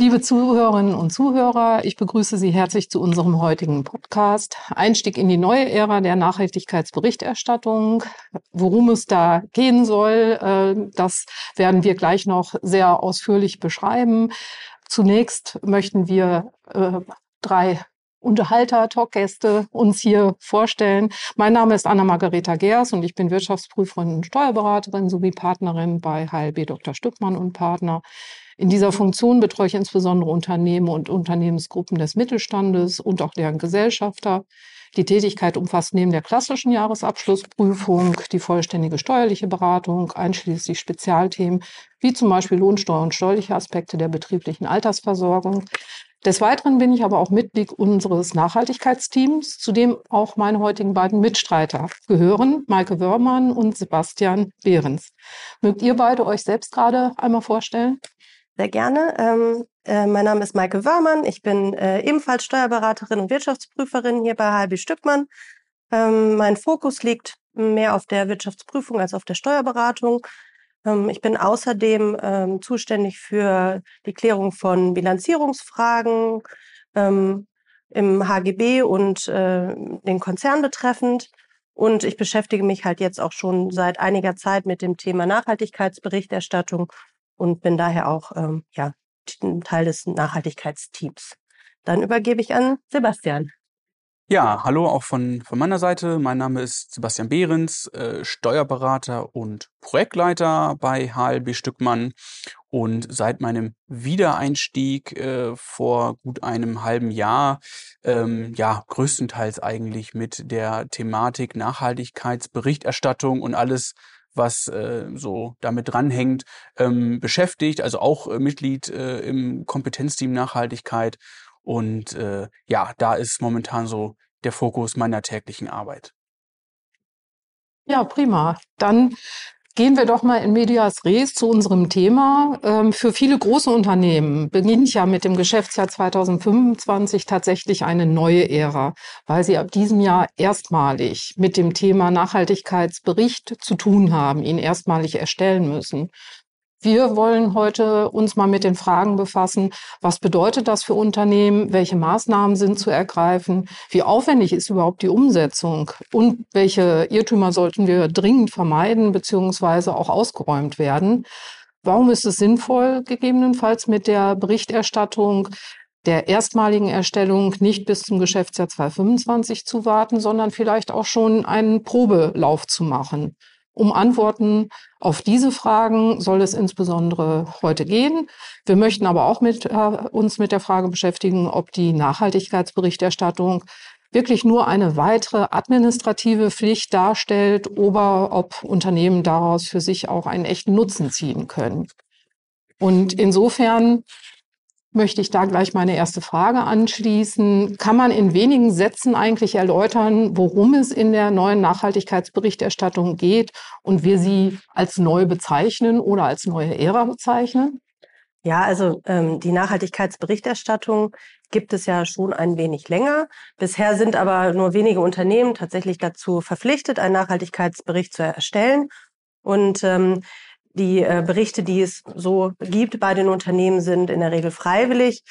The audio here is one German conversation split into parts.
Liebe Zuhörerinnen und Zuhörer, ich begrüße Sie herzlich zu unserem heutigen Podcast. Einstieg in die neue Ära der Nachhaltigkeitsberichterstattung. Worum es da gehen soll, äh, das werden wir gleich noch sehr ausführlich beschreiben. Zunächst möchten wir äh, drei Unterhalter, Talkgäste uns hier vorstellen. Mein Name ist Anna-Margareta Gers und ich bin Wirtschaftsprüferin und Steuerberaterin sowie Partnerin bei HLB Dr. Stückmann und Partner. In dieser Funktion betreue ich insbesondere Unternehmen und Unternehmensgruppen des Mittelstandes und auch deren Gesellschafter. Die Tätigkeit umfasst neben der klassischen Jahresabschlussprüfung die vollständige steuerliche Beratung, einschließlich Spezialthemen wie zum Beispiel Lohnsteuer und steuerliche Aspekte der betrieblichen Altersversorgung. Des Weiteren bin ich aber auch Mitglied unseres Nachhaltigkeitsteams, zu dem auch meine heutigen beiden Mitstreiter gehören, Maike Wörmann und Sebastian Behrens. Mögt ihr beide euch selbst gerade einmal vorstellen? Sehr gerne. Ähm, äh, mein Name ist Maike Wörmann. Ich bin äh, ebenfalls Steuerberaterin und Wirtschaftsprüferin hier bei HLB Stückmann. Ähm, mein Fokus liegt mehr auf der Wirtschaftsprüfung als auf der Steuerberatung. Ähm, ich bin außerdem ähm, zuständig für die Klärung von Bilanzierungsfragen ähm, im HGB und äh, den Konzern betreffend. Und ich beschäftige mich halt jetzt auch schon seit einiger Zeit mit dem Thema Nachhaltigkeitsberichterstattung und bin daher auch ähm, ja, Teil des Nachhaltigkeitsteams. Dann übergebe ich an Sebastian. Ja, hallo auch von, von meiner Seite. Mein Name ist Sebastian Behrens, äh, Steuerberater und Projektleiter bei HLB Stückmann. Und seit meinem Wiedereinstieg äh, vor gut einem halben Jahr, ähm, ja, größtenteils eigentlich mit der Thematik Nachhaltigkeitsberichterstattung und alles, was äh, so damit dranhängt, ähm, beschäftigt, also auch äh, Mitglied äh, im Kompetenzteam Nachhaltigkeit. Und äh, ja, da ist momentan so der Fokus meiner täglichen Arbeit. Ja, prima. Dann Gehen wir doch mal in medias res zu unserem Thema. Ähm, für viele große Unternehmen beginnt ja mit dem Geschäftsjahr 2025 tatsächlich eine neue Ära, weil sie ab diesem Jahr erstmalig mit dem Thema Nachhaltigkeitsbericht zu tun haben, ihn erstmalig erstellen müssen. Wir wollen heute uns mal mit den Fragen befassen, was bedeutet das für Unternehmen, welche Maßnahmen sind zu ergreifen, wie aufwendig ist überhaupt die Umsetzung und welche Irrtümer sollten wir dringend vermeiden bzw. auch ausgeräumt werden. Warum ist es sinnvoll, gegebenenfalls mit der Berichterstattung der erstmaligen Erstellung nicht bis zum Geschäftsjahr 2025 zu warten, sondern vielleicht auch schon einen Probelauf zu machen? Um Antworten auf diese Fragen soll es insbesondere heute gehen. Wir möchten aber auch mit, äh, uns mit der Frage beschäftigen, ob die Nachhaltigkeitsberichterstattung wirklich nur eine weitere administrative Pflicht darstellt oder ob Unternehmen daraus für sich auch einen echten Nutzen ziehen können. Und insofern möchte ich da gleich meine erste Frage anschließen. Kann man in wenigen Sätzen eigentlich erläutern, worum es in der neuen Nachhaltigkeitsberichterstattung geht und wir sie als neu bezeichnen oder als neue Ära bezeichnen? Ja, also ähm, die Nachhaltigkeitsberichterstattung gibt es ja schon ein wenig länger. Bisher sind aber nur wenige Unternehmen tatsächlich dazu verpflichtet, einen Nachhaltigkeitsbericht zu erstellen. Und ähm, die äh, Berichte, die es so gibt bei den Unternehmen, sind in der Regel freiwillig.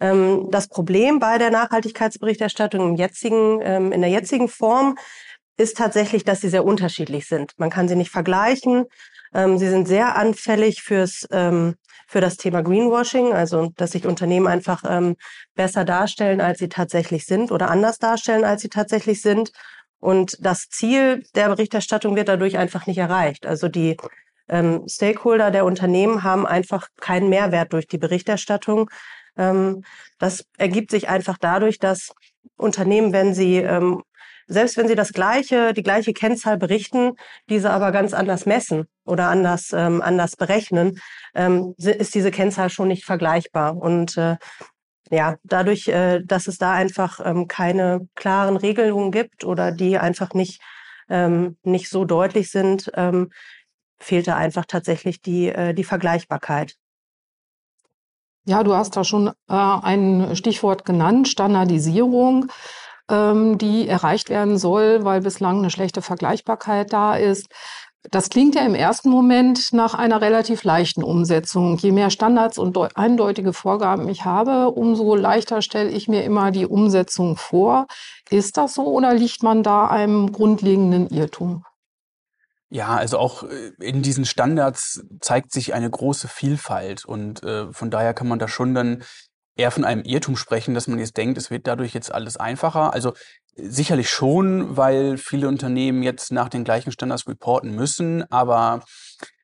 Ähm, das Problem bei der Nachhaltigkeitsberichterstattung im jetzigen, ähm, in der jetzigen Form ist tatsächlich, dass sie sehr unterschiedlich sind. Man kann sie nicht vergleichen. Ähm, sie sind sehr anfällig fürs, ähm, für das Thema Greenwashing, also dass sich Unternehmen einfach ähm, besser darstellen, als sie tatsächlich sind oder anders darstellen, als sie tatsächlich sind. Und das Ziel der Berichterstattung wird dadurch einfach nicht erreicht. Also die ähm, Stakeholder der Unternehmen haben einfach keinen Mehrwert durch die Berichterstattung. Ähm, das ergibt sich einfach dadurch, dass Unternehmen, wenn sie ähm, selbst wenn sie das gleiche, die gleiche Kennzahl berichten, diese aber ganz anders messen oder anders, ähm, anders berechnen, ähm, ist diese Kennzahl schon nicht vergleichbar. Und äh, ja, dadurch, äh, dass es da einfach ähm, keine klaren Regelungen gibt oder die einfach nicht, ähm, nicht so deutlich sind, ähm, fehlte einfach tatsächlich die, äh, die Vergleichbarkeit. Ja, du hast da schon äh, ein Stichwort genannt, Standardisierung, ähm, die erreicht werden soll, weil bislang eine schlechte Vergleichbarkeit da ist. Das klingt ja im ersten Moment nach einer relativ leichten Umsetzung. Je mehr Standards und eindeutige Vorgaben ich habe, umso leichter stelle ich mir immer die Umsetzung vor. Ist das so oder liegt man da einem grundlegenden Irrtum? Ja, also auch äh, in diesen Standards zeigt sich eine große Vielfalt und äh, von daher kann man da schon dann eher von einem Irrtum sprechen, dass man jetzt denkt, es wird dadurch jetzt alles einfacher. Also sicherlich schon, weil viele Unternehmen jetzt nach den gleichen Standards reporten müssen, aber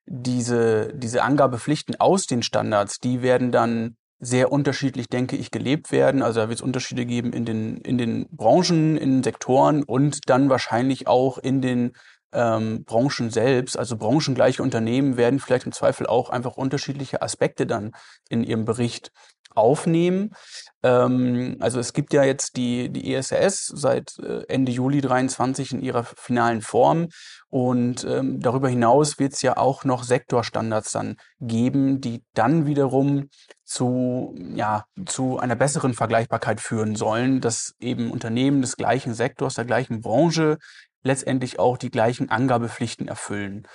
diese, diese Angabepflichten aus den Standards, die werden dann sehr unterschiedlich, denke ich, gelebt werden. Also da wird es Unterschiede geben in den, in den Branchen, in den Sektoren und dann wahrscheinlich auch in den ähm, Branchen selbst. Also branchengleiche Unternehmen werden vielleicht im Zweifel auch einfach unterschiedliche Aspekte dann in ihrem Bericht aufnehmen. Ähm, also es gibt ja jetzt die, die ESRS seit äh, Ende Juli 23 in ihrer finalen Form. Und ähm, darüber hinaus wird es ja auch noch Sektorstandards dann geben, die dann wiederum zu, ja, zu einer besseren Vergleichbarkeit führen sollen, dass eben Unternehmen des gleichen Sektors, der gleichen Branche letztendlich auch die gleichen Angabepflichten erfüllen.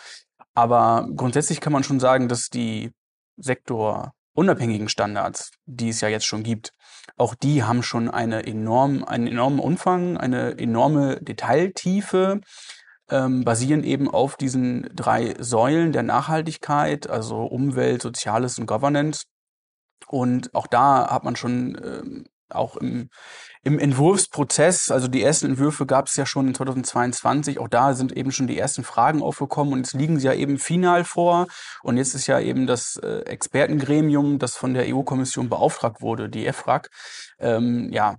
Aber grundsätzlich kann man schon sagen, dass die Sektor unabhängigen Standards, die es ja jetzt schon gibt, auch die haben schon eine enorm, einen enormen Umfang, eine enorme Detailtiefe, ähm, basieren eben auf diesen drei Säulen der Nachhaltigkeit, also Umwelt, Soziales und Governance. Und auch da hat man schon ähm, auch im, im Entwurfsprozess, also die ersten Entwürfe gab es ja schon in 2022, auch da sind eben schon die ersten Fragen aufgekommen und jetzt liegen sie ja eben final vor. Und jetzt ist ja eben das äh, Expertengremium, das von der EU-Kommission beauftragt wurde, die EFRAG, ähm, ja,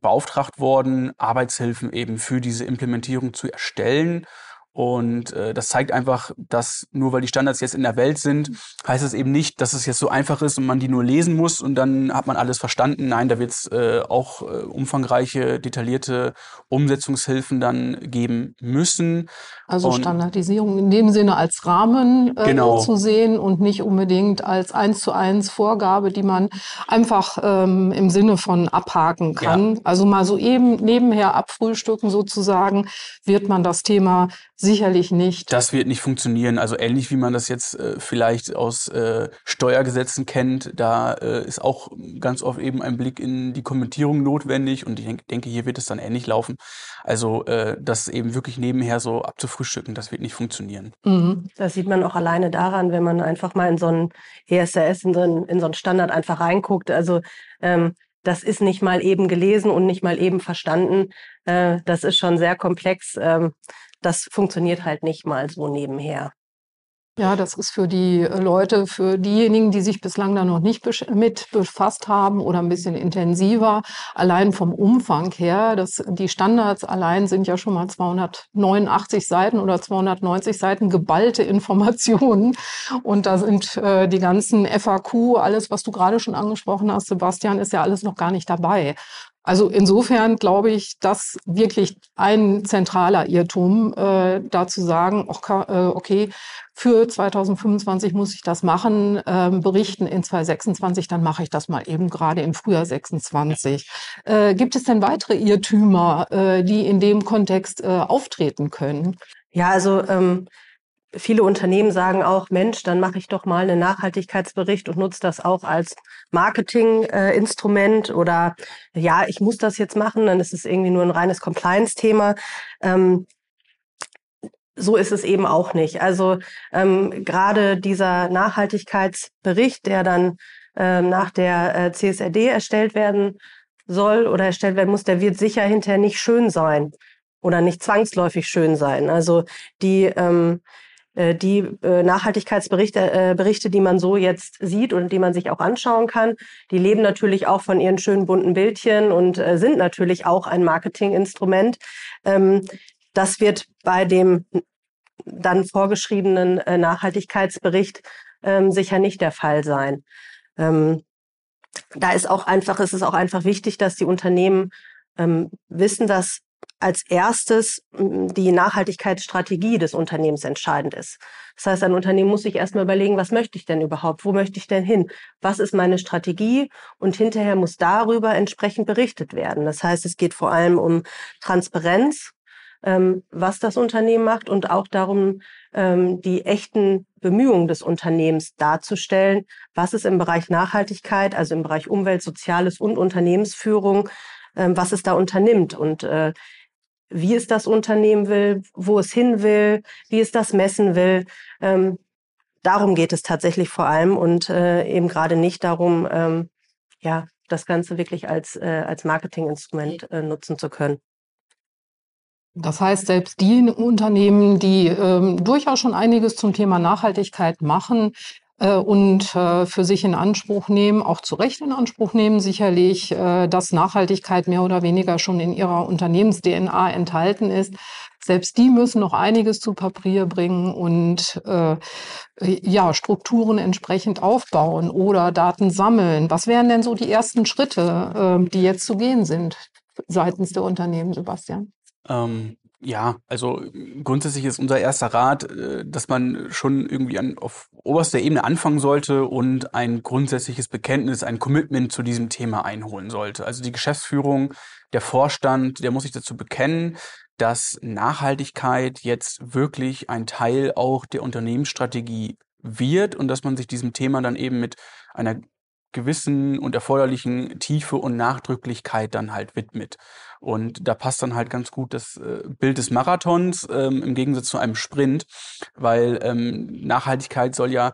beauftragt worden, Arbeitshilfen eben für diese Implementierung zu erstellen. Und äh, das zeigt einfach, dass nur weil die Standards jetzt in der Welt sind, heißt es eben nicht, dass es jetzt so einfach ist und man die nur lesen muss und dann hat man alles verstanden. Nein, da wird es äh, auch äh, umfangreiche, detaillierte Umsetzungshilfen dann geben müssen. Also und Standardisierung in dem Sinne als Rahmen äh, genau. zu sehen und nicht unbedingt als eins zu eins Vorgabe, die man einfach ähm, im Sinne von abhaken kann. Ja. Also mal so eben nebenher abfrühstücken sozusagen, wird man das Thema sicherlich nicht. Das wird nicht funktionieren. Also ähnlich wie man das jetzt äh, vielleicht aus äh, Steuergesetzen kennt, da äh, ist auch ganz oft eben ein Blick in die Kommentierung notwendig und ich denk, denke, hier wird es dann ähnlich laufen. Also äh, das eben wirklich nebenher so abzufrühstücken, das wird nicht funktionieren. Mhm. Das sieht man auch alleine daran, wenn man einfach mal in so einen ESRS, in so einen, in so einen Standard einfach reinguckt. Also ähm, das ist nicht mal eben gelesen und nicht mal eben verstanden. Äh, das ist schon sehr komplex. Das funktioniert halt nicht mal so nebenher. Ja, das ist für die äh, Leute, für diejenigen, die sich bislang da noch nicht mit befasst haben oder ein bisschen intensiver, allein vom Umfang her, das, die Standards allein sind ja schon mal 289 Seiten oder 290 Seiten geballte Informationen. Und da sind äh, die ganzen FAQ, alles, was du gerade schon angesprochen hast, Sebastian, ist ja alles noch gar nicht dabei. Also insofern glaube ich, dass wirklich ein zentraler Irrtum, äh, da zu sagen, okay, äh, okay, für 2025 muss ich das machen, äh, berichten in 2026, dann mache ich das mal eben gerade im Frühjahr 26. Äh, gibt es denn weitere Irrtümer, äh, die in dem Kontext äh, auftreten können? Ja, also ähm, viele Unternehmen sagen auch, Mensch, dann mache ich doch mal einen Nachhaltigkeitsbericht und nutze das auch als Marketinginstrument äh, oder ja, ich muss das jetzt machen, dann ist es irgendwie nur ein reines Compliance-Thema. Ähm, so ist es eben auch nicht. Also ähm, gerade dieser Nachhaltigkeitsbericht, der dann ähm, nach der äh, CSRD erstellt werden soll oder erstellt werden muss, der wird sicher hinterher nicht schön sein oder nicht zwangsläufig schön sein. Also die ähm, äh, die äh, Nachhaltigkeitsberichte, äh, Berichte, die man so jetzt sieht und die man sich auch anschauen kann, die leben natürlich auch von ihren schönen bunten Bildchen und sind natürlich auch ein Marketinginstrument. Ähm, das wird bei dem dann vorgeschriebenen Nachhaltigkeitsbericht ähm, sicher nicht der Fall sein. Ähm, da ist auch einfach, es ist auch einfach wichtig, dass die Unternehmen wissen, dass als erstes die Nachhaltigkeitsstrategie des Unternehmens entscheidend ist. Das heißt, ein Unternehmen muss sich erstmal überlegen, was möchte ich denn überhaupt? Wo möchte ich denn hin? Was ist meine Strategie? Und hinterher muss darüber entsprechend berichtet werden. Das heißt, es geht vor allem um Transparenz ähm, was das Unternehmen macht und auch darum, ähm, die echten Bemühungen des Unternehmens darzustellen, was es im Bereich Nachhaltigkeit, also im Bereich Umwelt, Soziales und Unternehmensführung, ähm, was es da unternimmt und äh, wie es das Unternehmen will, wo es hin will, wie es das messen will. Ähm, darum geht es tatsächlich vor allem und äh, eben gerade nicht darum, ähm, ja, das Ganze wirklich als, äh, als Marketinginstrument äh, nutzen zu können. Das heißt, selbst die Unternehmen, die ähm, durchaus schon einiges zum Thema Nachhaltigkeit machen, und äh, für sich in Anspruch nehmen, auch zu Recht in Anspruch nehmen, sicherlich, äh, dass Nachhaltigkeit mehr oder weniger schon in ihrer Unternehmens-DNA enthalten ist. Selbst die müssen noch einiges zu Papier bringen und äh, ja, Strukturen entsprechend aufbauen oder Daten sammeln. Was wären denn so die ersten Schritte, äh, die jetzt zu gehen sind seitens der Unternehmen, Sebastian? Ähm, ja, also grundsätzlich ist unser erster Rat, äh, dass man schon irgendwie an, auf oberster Ebene anfangen sollte und ein grundsätzliches Bekenntnis, ein Commitment zu diesem Thema einholen sollte. Also die Geschäftsführung, der Vorstand, der muss sich dazu bekennen, dass Nachhaltigkeit jetzt wirklich ein Teil auch der Unternehmensstrategie wird und dass man sich diesem Thema dann eben mit einer gewissen und erforderlichen Tiefe und Nachdrücklichkeit dann halt widmet. Und da passt dann halt ganz gut das äh, Bild des Marathons ähm, im Gegensatz zu einem Sprint, weil ähm, Nachhaltigkeit soll ja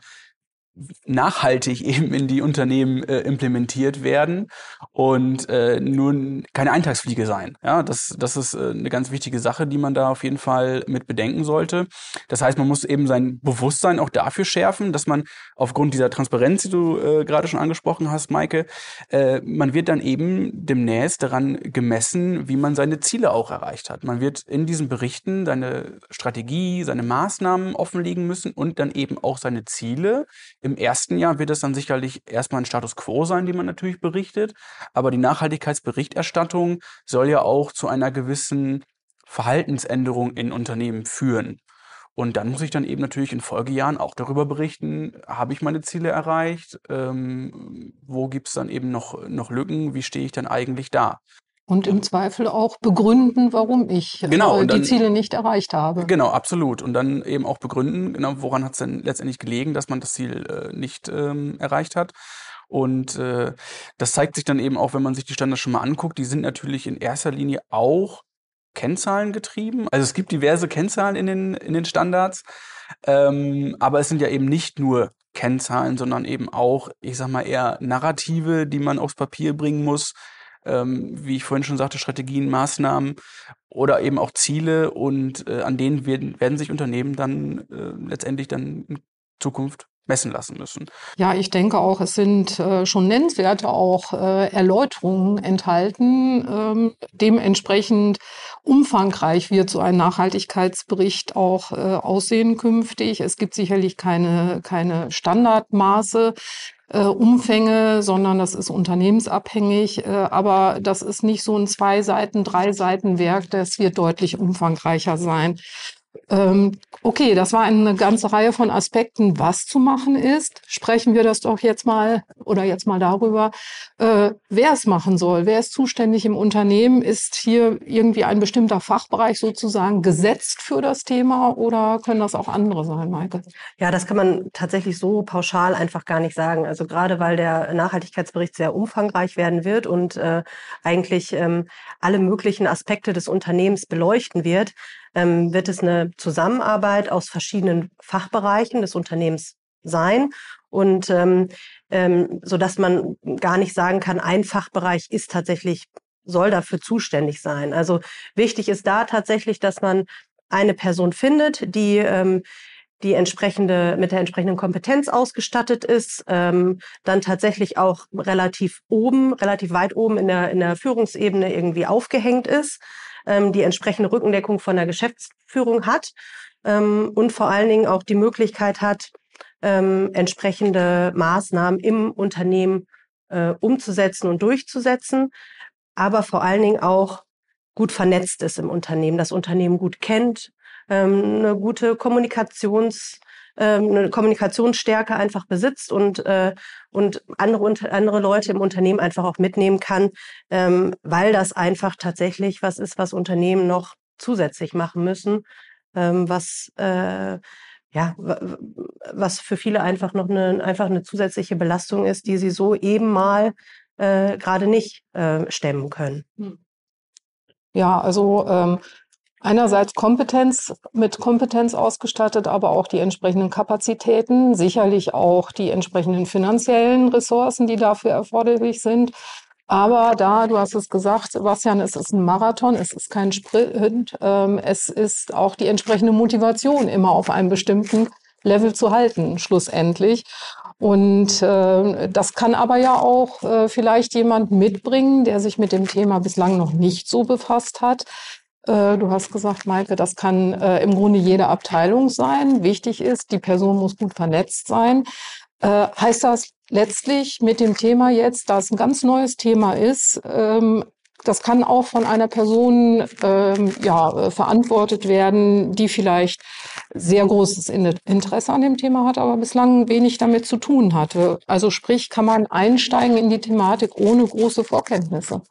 nachhaltig eben in die Unternehmen äh, implementiert werden und äh, nun keine Eintagsfliege sein. Ja, das, das ist äh, eine ganz wichtige Sache, die man da auf jeden Fall mit bedenken sollte. Das heißt, man muss eben sein Bewusstsein auch dafür schärfen, dass man aufgrund dieser Transparenz, die du äh, gerade schon angesprochen hast, Maike, äh, man wird dann eben demnächst daran gemessen, wie man seine Ziele auch erreicht hat. Man wird in diesen Berichten seine Strategie, seine Maßnahmen offenlegen müssen und dann eben auch seine Ziele im ersten Jahr wird es dann sicherlich erstmal ein Status quo sein, den man natürlich berichtet. Aber die Nachhaltigkeitsberichterstattung soll ja auch zu einer gewissen Verhaltensänderung in Unternehmen führen. Und dann muss ich dann eben natürlich in Folgejahren auch darüber berichten, habe ich meine Ziele erreicht, ähm, wo gibt es dann eben noch, noch Lücken, wie stehe ich dann eigentlich da. Und im Zweifel auch begründen, warum ich genau, äh, dann, die Ziele nicht erreicht habe. Genau, absolut. Und dann eben auch begründen, genau, woran hat es denn letztendlich gelegen, dass man das Ziel äh, nicht ähm, erreicht hat. Und äh, das zeigt sich dann eben auch, wenn man sich die Standards schon mal anguckt, die sind natürlich in erster Linie auch Kennzahlen getrieben. Also es gibt diverse Kennzahlen in den, in den Standards, ähm, aber es sind ja eben nicht nur Kennzahlen, sondern eben auch, ich sag mal, eher Narrative, die man aufs Papier bringen muss, ähm, wie ich vorhin schon sagte, Strategien, Maßnahmen oder eben auch Ziele und äh, an denen werden, werden sich Unternehmen dann äh, letztendlich dann in Zukunft messen lassen müssen. Ja, ich denke auch, es sind äh, schon nennenswerte auch äh, Erläuterungen enthalten. Ähm, dementsprechend umfangreich wird so ein Nachhaltigkeitsbericht auch äh, aussehen künftig. Es gibt sicherlich keine, keine Standardmaße äh, Umfänge, sondern das ist unternehmensabhängig. Äh, aber das ist nicht so ein zwei Seiten, drei Seiten Werk, das wird deutlich umfangreicher sein. Ähm, okay, das war eine ganze Reihe von Aspekten, was zu machen ist. Sprechen wir das doch jetzt mal oder jetzt mal darüber, äh, wer es machen soll. Wer ist zuständig im Unternehmen? Ist hier irgendwie ein bestimmter Fachbereich sozusagen gesetzt für das Thema oder können das auch andere sein, Maike? Ja, das kann man tatsächlich so pauschal einfach gar nicht sagen. Also gerade weil der Nachhaltigkeitsbericht sehr umfangreich werden wird und äh, eigentlich ähm, alle möglichen Aspekte des Unternehmens beleuchten wird, ähm, wird es eine Zusammenarbeit aus verschiedenen Fachbereichen des Unternehmens sein und ähm, ähm, so dass man gar nicht sagen kann, ein Fachbereich ist tatsächlich soll dafür zuständig sein. Also wichtig ist da tatsächlich, dass man eine Person findet, die ähm, die entsprechende mit der entsprechenden Kompetenz ausgestattet ist, ähm, dann tatsächlich auch relativ oben, relativ weit oben in der in der Führungsebene irgendwie aufgehängt ist ähm, die entsprechende Rückendeckung von der Geschäftsführung hat ähm, und vor allen Dingen auch die Möglichkeit hat, ähm, entsprechende Maßnahmen im Unternehmen äh, umzusetzen und durchzusetzen, aber vor allen Dingen auch gut vernetzt ist im Unternehmen, das Unternehmen gut kennt, ähm, eine gute Kommunikations ähm, eine Kommunikationsstärke einfach besitzt und, äh, und andere, andere Leute im Unternehmen einfach auch mitnehmen kann, ähm, weil das einfach tatsächlich was ist, was Unternehmen noch zusätzlich machen müssen, ähm, was äh, ja, was für viele einfach noch eine, einfach eine zusätzliche Belastung ist, die sie so eben mal äh, gerade nicht äh, stemmen können. Hm. Ja, also ähm, einerseits Kompetenz, mit Kompetenz ausgestattet, aber auch die entsprechenden Kapazitäten, sicherlich auch die entsprechenden finanziellen Ressourcen, die dafür erforderlich sind. Aber da, du hast es gesagt, Sebastian, es ist ein Marathon, es ist kein Sprint. Ähm, es ist auch die entsprechende Motivation, immer auf einem bestimmten Level zu halten, schlussendlich. Und äh, das kann aber ja auch äh, vielleicht jemand mitbringen, der sich mit dem Thema bislang noch nicht so befasst hat. Äh, du hast gesagt, Maike, das kann äh, im Grunde jede Abteilung sein. Wichtig ist, die Person muss gut vernetzt sein. Äh, heißt das letztlich mit dem Thema jetzt, da es ein ganz neues Thema ist, ähm, das kann auch von einer Person ähm, ja, verantwortet werden, die vielleicht sehr großes Interesse an dem Thema hat, aber bislang wenig damit zu tun hatte. Also sprich, kann man einsteigen in die Thematik ohne große Vorkenntnisse.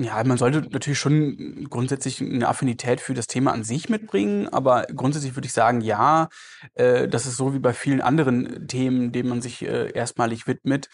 Ja, man sollte natürlich schon grundsätzlich eine Affinität für das Thema an sich mitbringen, aber grundsätzlich würde ich sagen, ja, äh, das ist so wie bei vielen anderen Themen, denen man sich äh, erstmalig widmet.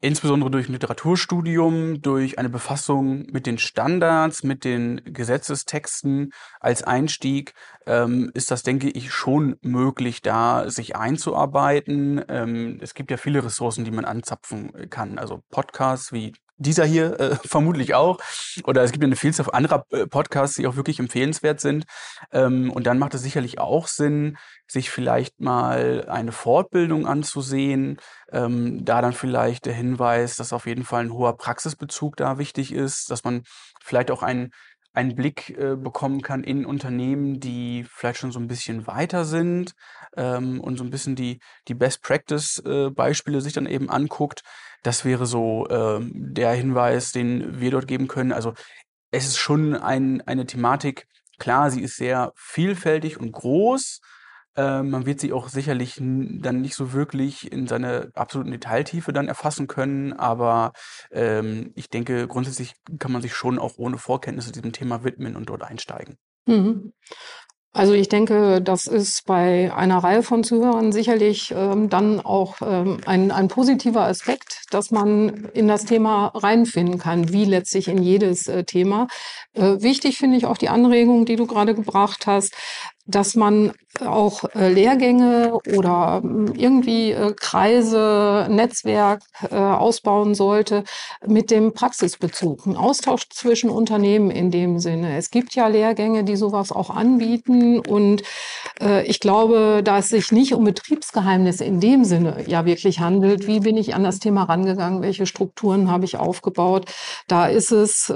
Insbesondere durch ein Literaturstudium, durch eine Befassung mit den Standards, mit den Gesetzestexten als Einstieg, ähm, ist das, denke ich, schon möglich, da sich einzuarbeiten. Ähm, es gibt ja viele Ressourcen, die man anzapfen kann. Also Podcasts wie dieser hier äh, vermutlich auch. Oder es gibt eine Vielzahl anderer äh, Podcasts, die auch wirklich empfehlenswert sind. Ähm, und dann macht es sicherlich auch Sinn, sich vielleicht mal eine Fortbildung anzusehen. Ähm, da dann vielleicht der Hinweis, dass auf jeden Fall ein hoher Praxisbezug da wichtig ist, dass man vielleicht auch einen einen Blick äh, bekommen kann in Unternehmen, die vielleicht schon so ein bisschen weiter sind ähm, und so ein bisschen die, die Best Practice äh, sich dann eben anguckt. Das wäre so äh, der Hinweis, den wir dort geben können. Also es ist schon ein, eine Thematik, klar, sie ist sehr vielfältig und groß. Äh, man wird sie auch sicherlich dann nicht so wirklich in seiner absoluten Detailtiefe dann erfassen können, aber ähm, ich denke, grundsätzlich kann man sich schon auch ohne Vorkenntnisse diesem Thema widmen und dort einsteigen. Mhm. Also ich denke, das ist bei einer Reihe von Zuhörern sicherlich ähm, dann auch ähm, ein, ein positiver Aspekt, dass man in das Thema reinfinden kann, wie letztlich in jedes äh, Thema. Äh, wichtig finde ich auch die Anregung, die du gerade gebracht hast, dass man auch äh, Lehrgänge oder hm, irgendwie äh, Kreise, Netzwerk äh, ausbauen sollte mit dem Praxisbezug. Ein Austausch zwischen Unternehmen in dem Sinne. Es gibt ja Lehrgänge, die sowas auch anbieten und ich glaube, da es sich nicht um Betriebsgeheimnisse in dem Sinne ja wirklich handelt, wie bin ich an das Thema rangegangen, welche Strukturen habe ich aufgebaut, da ist es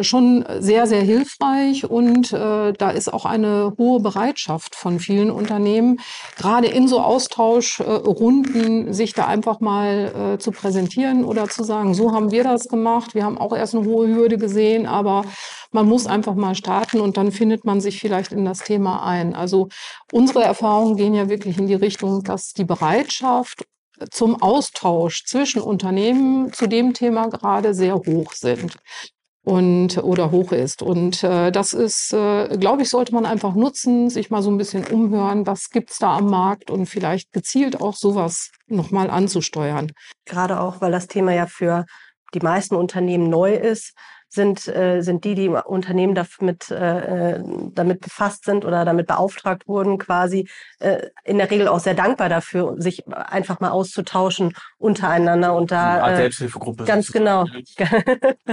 schon sehr, sehr hilfreich und da ist auch eine hohe Bereitschaft von vielen vielen Unternehmen, gerade in so Austauschrunden, sich da einfach mal äh, zu präsentieren oder zu sagen, so haben wir das gemacht. Wir haben auch erst eine hohe Hürde gesehen, aber man muss einfach mal starten und dann findet man sich vielleicht in das Thema ein. Also unsere Erfahrungen gehen ja wirklich in die Richtung, dass die Bereitschaft zum Austausch zwischen Unternehmen zu dem Thema gerade sehr hoch sind und oder hoch ist. Und äh, das ist, äh, glaube ich, sollte man einfach nutzen, sich mal so ein bisschen umhören, was gibt's da am Markt und vielleicht gezielt auch sowas nochmal anzusteuern. Gerade auch, weil das Thema ja für die meisten Unternehmen neu ist, sind, äh, sind die, die im Unternehmen damit, äh, damit befasst sind oder damit beauftragt wurden, quasi äh, in der Regel auch sehr dankbar dafür, sich einfach mal auszutauschen untereinander und da. Eine Art äh, Selbsthilfegruppe. Ganz genau.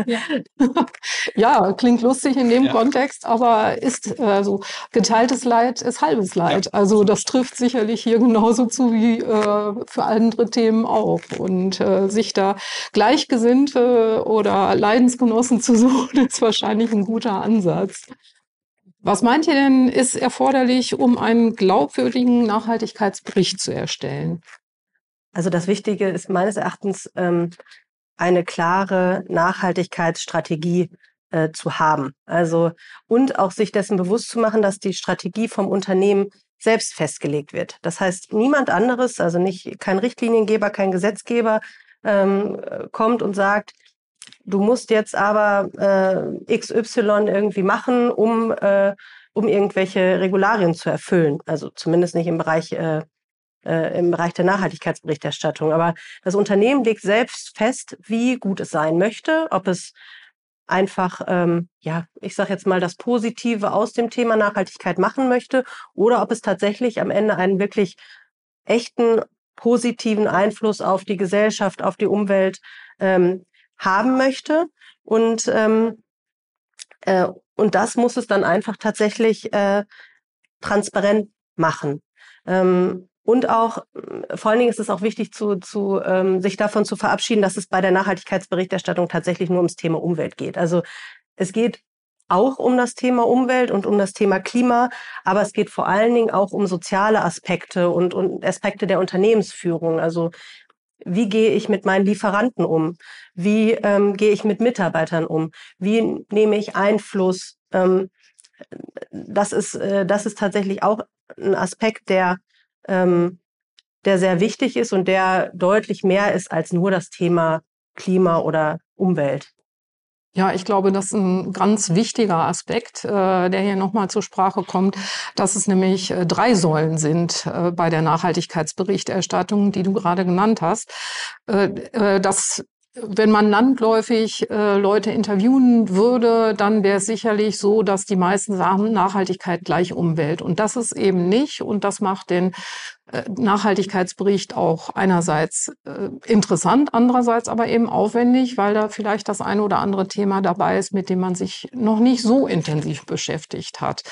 ja. ja, klingt lustig in dem ja. Kontext, aber ist also geteiltes Leid ist halbes Leid. Ja. Also das trifft sicherlich hier genauso zu wie äh, für andere Themen auch. Und äh, sich da Gleichgesinnte oder Leidensgenossen zu suchen, ist wahrscheinlich ein guter Ansatz. Was meint ihr denn, ist erforderlich, um einen glaubwürdigen Nachhaltigkeitsbericht zu erstellen? Also das Wichtige ist meines Erachtens ähm, eine klare Nachhaltigkeitsstrategie äh, zu haben. Also und auch sich dessen bewusst zu machen, dass die Strategie vom Unternehmen selbst festgelegt wird. Das heißt, niemand anderes, also nicht kein Richtliniengeber, kein Gesetzgeber ähm, kommt und sagt, du musst jetzt aber äh, XY irgendwie machen, um, äh, um irgendwelche Regularien zu erfüllen. Also zumindest nicht im Bereich, äh, äh, im Bereich der Nachhaltigkeitsberichterstattung. Aber das Unternehmen legt selbst fest, wie gut es sein möchte, ob es einfach, ähm, ja, ich sage jetzt mal, das Positive aus dem Thema Nachhaltigkeit machen möchte oder ob es tatsächlich am Ende einen wirklich echten positiven Einfluss auf die Gesellschaft, auf die Umwelt ähm, haben möchte. Und, ähm, äh, und das muss es dann einfach tatsächlich äh, transparent machen. Ähm, und auch, äh, vor allen Dingen ist es auch wichtig, zu, zu, ähm, sich davon zu verabschieden, dass es bei der Nachhaltigkeitsberichterstattung tatsächlich nur ums Thema Umwelt geht. Also es geht auch um das Thema Umwelt und um das Thema Klima, aber es geht vor allen Dingen auch um soziale Aspekte und, und Aspekte der Unternehmensführung. Also wie gehe ich mit meinen Lieferanten um? Wie ähm, gehe ich mit Mitarbeitern um? Wie nehme ich Einfluss? Ähm, das ist, äh, das ist tatsächlich auch ein Aspekt, der, ähm, der sehr wichtig ist und der deutlich mehr ist als nur das Thema Klima oder Umwelt. Ja, ich glaube, das ist ein ganz wichtiger Aspekt, äh, der hier nochmal zur Sprache kommt, dass es nämlich äh, drei Säulen sind äh, bei der Nachhaltigkeitsberichterstattung, die du gerade genannt hast. Das wenn man landläufig äh, Leute interviewen würde, dann wäre es sicherlich so, dass die meisten sagen, Nachhaltigkeit gleich Umwelt. Und das ist eben nicht. Und das macht den äh, Nachhaltigkeitsbericht auch einerseits äh, interessant, andererseits aber eben aufwendig, weil da vielleicht das eine oder andere Thema dabei ist, mit dem man sich noch nicht so intensiv beschäftigt hat.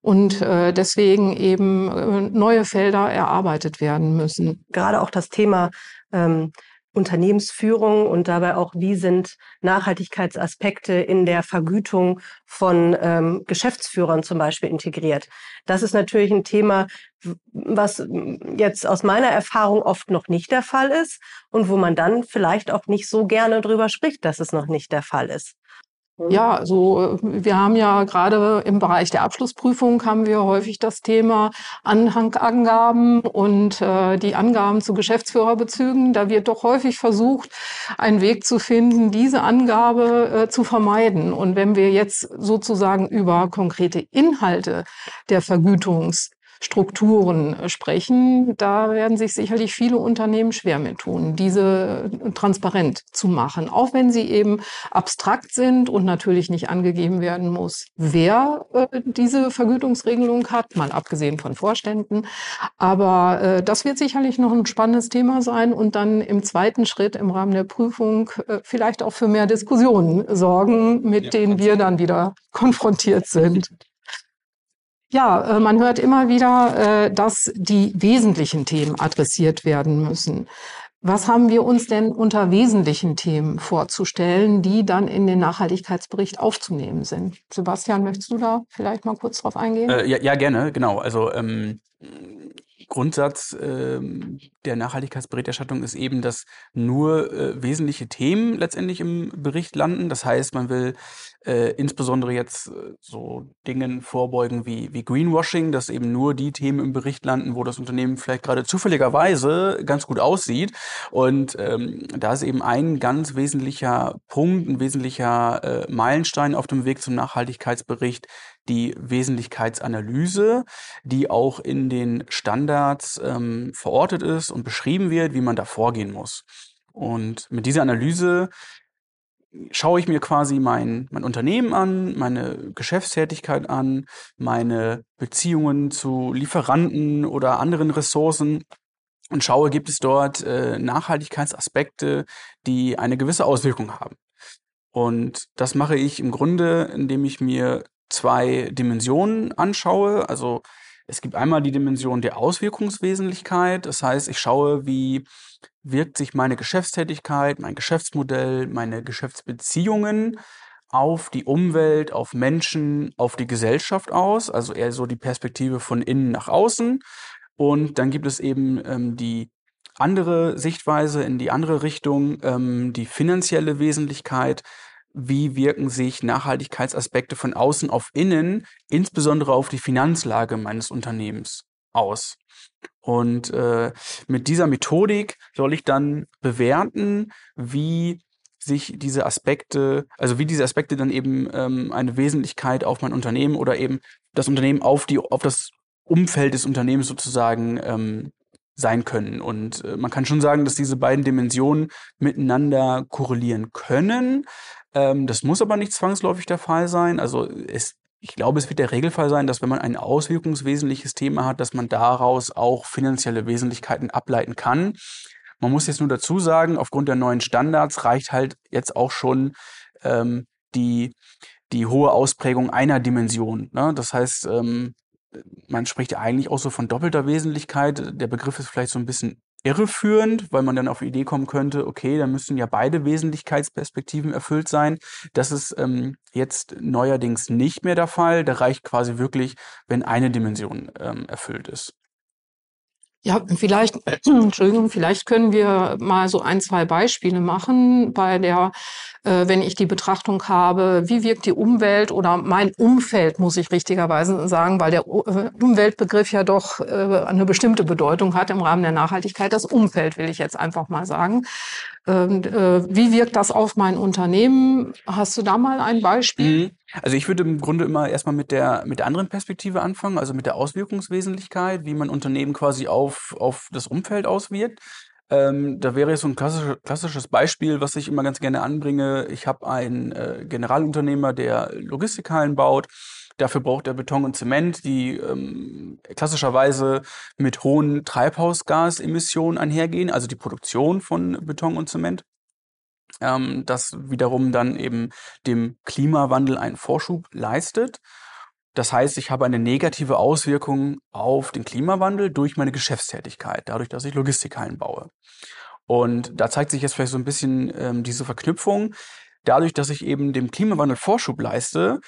Und äh, deswegen eben äh, neue Felder erarbeitet werden müssen. Gerade auch das Thema ähm, Unternehmensführung und dabei auch, wie sind Nachhaltigkeitsaspekte in der Vergütung von ähm, Geschäftsführern zum Beispiel integriert. Das ist natürlich ein Thema, was jetzt aus meiner Erfahrung oft noch nicht der Fall ist und wo man dann vielleicht auch nicht so gerne drüber spricht, dass es noch nicht der Fall ist. Ja, also wir haben ja gerade im Bereich der Abschlussprüfung haben wir häufig das Thema Anhangangaben und äh, die Angaben zu Geschäftsführerbezügen. Da wird doch häufig versucht, einen Weg zu finden, diese Angabe äh, zu vermeiden. Und wenn wir jetzt sozusagen über konkrete Inhalte der Vergütungs Strukturen äh, sprechen, da werden sich sicherlich viele Unternehmen schwer mit tun, diese äh, transparent zu machen, auch wenn sie eben abstrakt sind und natürlich nicht angegeben werden muss, wer äh, diese Vergütungsregelung hat, mal abgesehen von Vorständen. Aber äh, das wird sicherlich noch ein spannendes Thema sein und dann im zweiten Schritt im Rahmen der Prüfung äh, vielleicht auch für mehr Diskussionen sorgen, mit ja, denen wir dann wieder konfrontiert sind. Ja, äh, man hört immer wieder, äh, dass die wesentlichen Themen adressiert werden müssen. Was haben wir uns denn unter wesentlichen Themen vorzustellen, die dann in den Nachhaltigkeitsbericht aufzunehmen sind? Sebastian, möchtest du da vielleicht mal kurz drauf eingehen? Äh, ja, ja, gerne, genau. Also ähm, Grundsatz ähm, der Nachhaltigkeitsberichterstattung ist eben, dass nur äh, wesentliche Themen letztendlich im Bericht landen. Das heißt, man will äh, insbesondere jetzt äh, so Dingen vorbeugen wie, wie Greenwashing, dass eben nur die Themen im Bericht landen, wo das Unternehmen vielleicht gerade zufälligerweise ganz gut aussieht. Und ähm, da ist eben ein ganz wesentlicher Punkt, ein wesentlicher äh, Meilenstein auf dem Weg zum Nachhaltigkeitsbericht, die Wesentlichkeitsanalyse, die auch in den Standards ähm, verortet ist und beschrieben wird, wie man da vorgehen muss. Und mit dieser Analyse schaue ich mir quasi mein, mein Unternehmen an, meine Geschäftstätigkeit an, meine Beziehungen zu Lieferanten oder anderen Ressourcen und schaue, gibt es dort äh, Nachhaltigkeitsaspekte, die eine gewisse Auswirkung haben. Und das mache ich im Grunde, indem ich mir zwei Dimensionen anschaue. Also es gibt einmal die Dimension der Auswirkungswesentlichkeit. Das heißt, ich schaue, wie wirkt sich meine Geschäftstätigkeit, mein Geschäftsmodell, meine Geschäftsbeziehungen auf die Umwelt, auf Menschen, auf die Gesellschaft aus. Also eher so die Perspektive von innen nach außen. Und dann gibt es eben ähm, die andere Sichtweise in die andere Richtung, ähm, die finanzielle Wesentlichkeit wie wirken sich Nachhaltigkeitsaspekte von außen auf innen, insbesondere auf die Finanzlage meines Unternehmens aus. Und äh, mit dieser Methodik soll ich dann bewerten, wie sich diese Aspekte, also wie diese Aspekte dann eben ähm, eine Wesentlichkeit auf mein Unternehmen oder eben das Unternehmen auf die, auf das Umfeld des Unternehmens sozusagen ähm, sein können. Und äh, man kann schon sagen, dass diese beiden Dimensionen miteinander korrelieren können. Ähm, das muss aber nicht zwangsläufig der Fall sein. Also es, ich glaube, es wird der Regelfall sein, dass wenn man ein auswirkungswesentliches Thema hat, dass man daraus auch finanzielle Wesentlichkeiten ableiten kann. Man muss jetzt nur dazu sagen, aufgrund der neuen Standards reicht halt jetzt auch schon ähm, die, die hohe Ausprägung einer Dimension. Ne? Das heißt, ähm, man spricht ja eigentlich auch so von doppelter Wesentlichkeit. Der Begriff ist vielleicht so ein bisschen irreführend, weil man dann auf die Idee kommen könnte, okay, da müssten ja beide Wesentlichkeitsperspektiven erfüllt sein. Das ist ähm, jetzt neuerdings nicht mehr der Fall. Da reicht quasi wirklich, wenn eine Dimension ähm, erfüllt ist. Ja, vielleicht, Entschuldigung, vielleicht können wir mal so ein, zwei Beispiele machen bei der, äh, wenn ich die Betrachtung habe, wie wirkt die Umwelt oder mein Umfeld, muss ich richtigerweise sagen, weil der äh, Umweltbegriff ja doch äh, eine bestimmte Bedeutung hat im Rahmen der Nachhaltigkeit. Das Umfeld will ich jetzt einfach mal sagen. Ähm, äh, wie wirkt das auf mein Unternehmen? Hast du da mal ein Beispiel? Mhm. Also ich würde im Grunde immer erstmal mit der, mit der anderen Perspektive anfangen, also mit der Auswirkungswesentlichkeit, wie mein Unternehmen quasi auf, auf das Umfeld auswirkt. Ähm, da wäre jetzt so ein klassisch, klassisches Beispiel, was ich immer ganz gerne anbringe. Ich habe einen äh, Generalunternehmer, der Logistikhallen baut Dafür braucht er Beton und Zement, die ähm, klassischerweise mit hohen Treibhausgasemissionen einhergehen, also die Produktion von Beton und Zement. Ähm, das wiederum dann eben dem Klimawandel einen Vorschub leistet. Das heißt, ich habe eine negative Auswirkung auf den Klimawandel durch meine Geschäftstätigkeit, dadurch, dass ich Logistikhallen baue. Und da zeigt sich jetzt vielleicht so ein bisschen ähm, diese Verknüpfung. Dadurch, dass ich eben dem Klimawandel Vorschub leiste,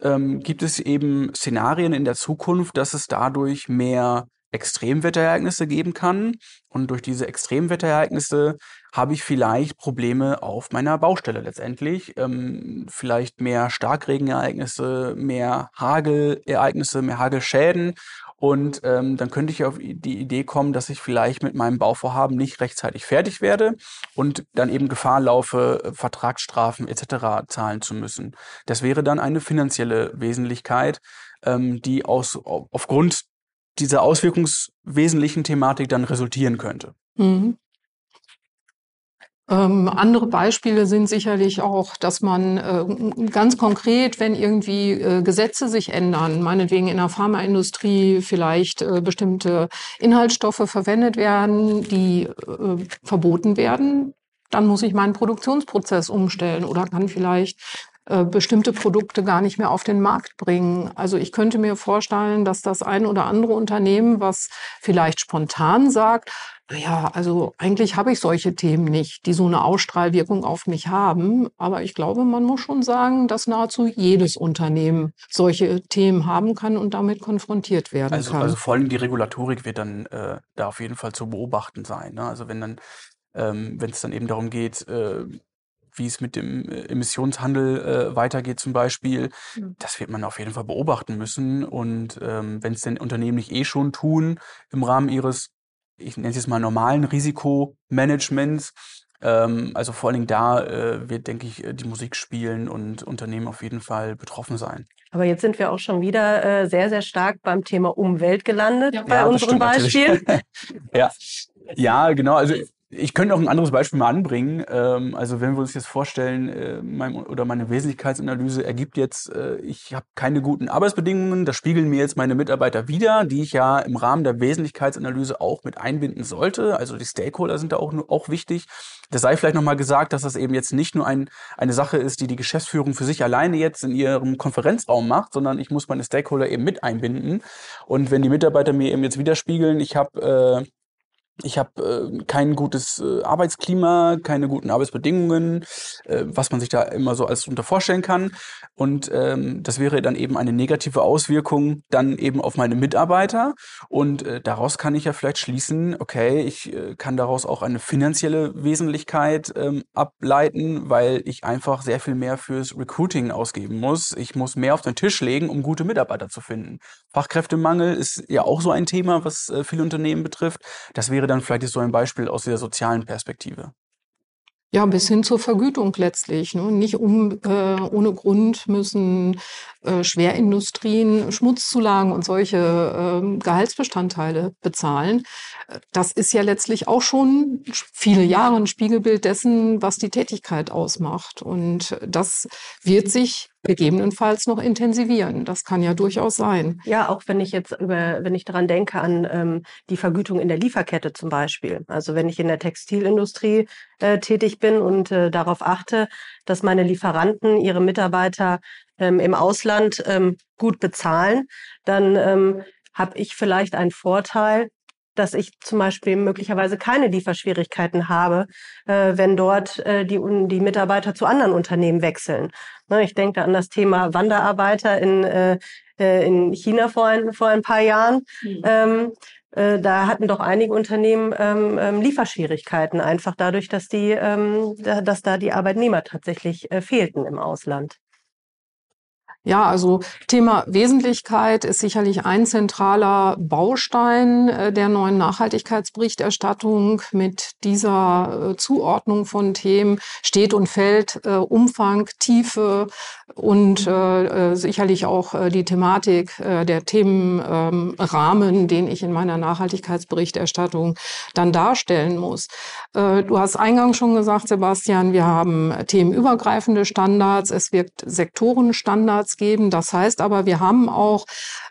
ähm, gibt es eben Szenarien in der Zukunft, dass es dadurch mehr Extremwetterereignisse geben kann. Und durch diese Extremwetterereignisse habe ich vielleicht Probleme auf meiner Baustelle letztendlich. Ähm, vielleicht mehr Starkregenereignisse, mehr Hagelereignisse, mehr Hagelschäden. Und ähm, dann könnte ich auf die Idee kommen, dass ich vielleicht mit meinem Bauvorhaben nicht rechtzeitig fertig werde und dann eben Gefahr laufe, Vertragsstrafen etc. zahlen zu müssen. Das wäre dann eine finanzielle Wesentlichkeit, ähm, die aus, aufgrund dieser auswirkungswesentlichen Thematik dann resultieren könnte. Mhm. Ähm, andere Beispiele sind sicherlich auch, dass man äh, ganz konkret, wenn irgendwie äh, Gesetze sich ändern, meinetwegen in der Pharmaindustrie vielleicht äh, bestimmte Inhaltsstoffe verwendet werden, die äh, verboten werden, dann muss ich meinen Produktionsprozess umstellen oder kann vielleicht äh, bestimmte Produkte gar nicht mehr auf den Markt bringen. Also ich könnte mir vorstellen, dass das ein oder andere Unternehmen, was vielleicht spontan sagt, naja, also eigentlich habe ich solche Themen nicht, die so eine Ausstrahlwirkung auf mich haben. Aber ich glaube, man muss schon sagen, dass nahezu jedes Unternehmen solche Themen haben kann und damit konfrontiert werden also, kann. Also vor allem die Regulatorik wird dann äh, da auf jeden Fall zu beobachten sein. Ne? Also wenn dann, ähm, wenn es dann eben darum geht, äh, wie es mit dem äh, Emissionshandel äh, weitergeht zum Beispiel, mhm. das wird man auf jeden Fall beobachten müssen. Und ähm, wenn es denn Unternehmen nicht eh schon tun im Rahmen ihres ich nenne es jetzt mal normalen Risikomanagements. Ähm, also vor allen Dingen da äh, wird, denke ich, die Musik spielen und Unternehmen auf jeden Fall betroffen sein. Aber jetzt sind wir auch schon wieder äh, sehr, sehr stark beim Thema Umwelt gelandet ja, bei ja, unserem Beispiel. ja. ja, genau. Also ich könnte auch ein anderes Beispiel mal anbringen. Ähm, also wenn wir uns jetzt vorstellen, äh, mein, oder meine Wesentlichkeitsanalyse ergibt jetzt, äh, ich habe keine guten Arbeitsbedingungen, das spiegeln mir jetzt meine Mitarbeiter wieder, die ich ja im Rahmen der Wesentlichkeitsanalyse auch mit einbinden sollte. Also die Stakeholder sind da auch, auch wichtig. Das sei vielleicht nochmal gesagt, dass das eben jetzt nicht nur ein, eine Sache ist, die die Geschäftsführung für sich alleine jetzt in ihrem Konferenzraum macht, sondern ich muss meine Stakeholder eben mit einbinden. Und wenn die Mitarbeiter mir eben jetzt widerspiegeln, ich habe äh, ich habe äh, kein gutes äh, Arbeitsklima, keine guten Arbeitsbedingungen, äh, was man sich da immer so als unter vorstellen kann. Und ähm, das wäre dann eben eine negative Auswirkung dann eben auf meine Mitarbeiter. Und äh, daraus kann ich ja vielleicht schließen, okay, ich äh, kann daraus auch eine finanzielle Wesentlichkeit ähm, ableiten, weil ich einfach sehr viel mehr fürs Recruiting ausgeben muss. Ich muss mehr auf den Tisch legen, um gute Mitarbeiter zu finden. Fachkräftemangel ist ja auch so ein Thema, was äh, viele Unternehmen betrifft. Das wäre dann vielleicht so ein Beispiel aus der sozialen Perspektive. Ja, bis hin zur Vergütung letztlich. Ne? Nicht um, äh, ohne Grund müssen äh, Schwerindustrien Schmutzzulagen und solche äh, Gehaltsbestandteile bezahlen. Das ist ja letztlich auch schon viele Jahre ein Spiegelbild dessen, was die Tätigkeit ausmacht. Und das wird sich gegebenenfalls noch intensivieren. Das kann ja durchaus sein. Ja, auch wenn ich jetzt über, wenn ich daran denke an ähm, die Vergütung in der Lieferkette zum Beispiel. Also wenn ich in der Textilindustrie äh, tätig bin und äh, darauf achte, dass meine Lieferanten ihre Mitarbeiter ähm, im Ausland ähm, gut bezahlen, dann ähm, habe ich vielleicht einen Vorteil, dass ich zum Beispiel möglicherweise keine Lieferschwierigkeiten habe, äh, wenn dort äh, die, die Mitarbeiter zu anderen Unternehmen wechseln. Ne, ich denke an das Thema Wanderarbeiter in, äh, äh, in China vor ein, vor ein paar Jahren. Mhm. Ähm, äh, da hatten doch einige Unternehmen ähm, ähm, Lieferschwierigkeiten, einfach dadurch, dass die, ähm, dass da die Arbeitnehmer tatsächlich äh, fehlten im Ausland. Ja, also Thema Wesentlichkeit ist sicherlich ein zentraler Baustein äh, der neuen Nachhaltigkeitsberichterstattung. Mit dieser äh, Zuordnung von Themen steht und fällt äh, Umfang, Tiefe und sicherlich auch die Thematik der Themenrahmen, ähm, den ich in meiner Nachhaltigkeitsberichterstattung dann darstellen muss. du hast eingangs schon gesagt, Sebastian, wir haben themenübergreifende Standards, es wird Sektorenstandards Standards geben. Das heißt aber, wir haben auch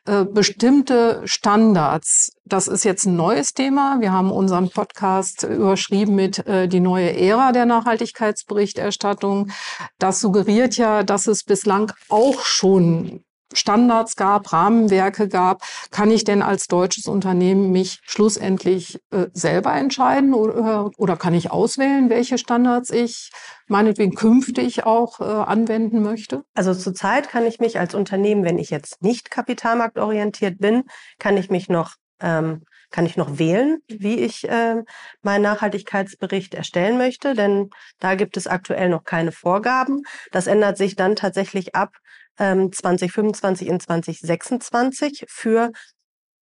äh, bestimmte Standards. Das ist jetzt ein neues Thema. Wir haben unseren Podcast überschrieben mit äh, die neue Ära der Nachhaltigkeitsberichterstattung. Das suggeriert ja, dass es bislang auch schon Standards gab, Rahmenwerke gab, kann ich denn als deutsches Unternehmen mich schlussendlich äh, selber entscheiden oder, oder kann ich auswählen, welche Standards ich meinetwegen künftig auch äh, anwenden möchte? Also zurzeit kann ich mich als Unternehmen, wenn ich jetzt nicht kapitalmarktorientiert bin, kann ich mich noch ähm, kann ich noch wählen, wie ich äh, meinen Nachhaltigkeitsbericht erstellen möchte, denn da gibt es aktuell noch keine Vorgaben. Das ändert sich dann tatsächlich ab ähm, 2025 in 2026 für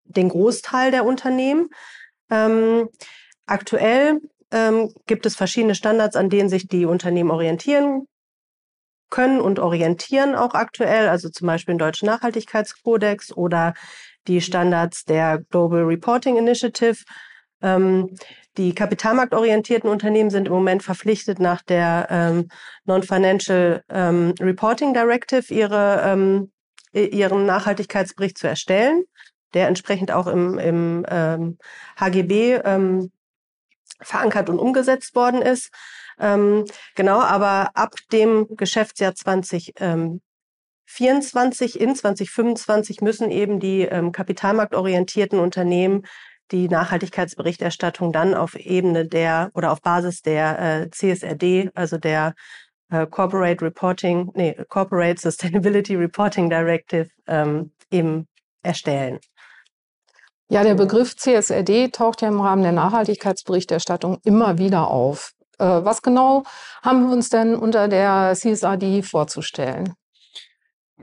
den Großteil der Unternehmen. Ähm, aktuell ähm, gibt es verschiedene Standards, an denen sich die Unternehmen orientieren können und orientieren auch aktuell, also zum Beispiel den Deutschen Nachhaltigkeitskodex oder die Standards der Global Reporting Initiative. Ähm, die kapitalmarktorientierten Unternehmen sind im Moment verpflichtet, nach der ähm, Non-Financial ähm, Reporting Directive ihre, ähm, ihren Nachhaltigkeitsbericht zu erstellen, der entsprechend auch im, im ähm, HGB ähm, verankert und umgesetzt worden ist. Ähm, genau, aber ab dem Geschäftsjahr 2024 in 2025 müssen eben die ähm, kapitalmarktorientierten Unternehmen die Nachhaltigkeitsberichterstattung dann auf Ebene der oder auf Basis der äh, CSRD, also der äh, Corporate Reporting, nee, Corporate Sustainability Reporting Directive ähm, eben erstellen. Ja, der Begriff CSRD taucht ja im Rahmen der Nachhaltigkeitsberichterstattung immer wieder auf. Äh, was genau haben wir uns denn unter der CSRD vorzustellen?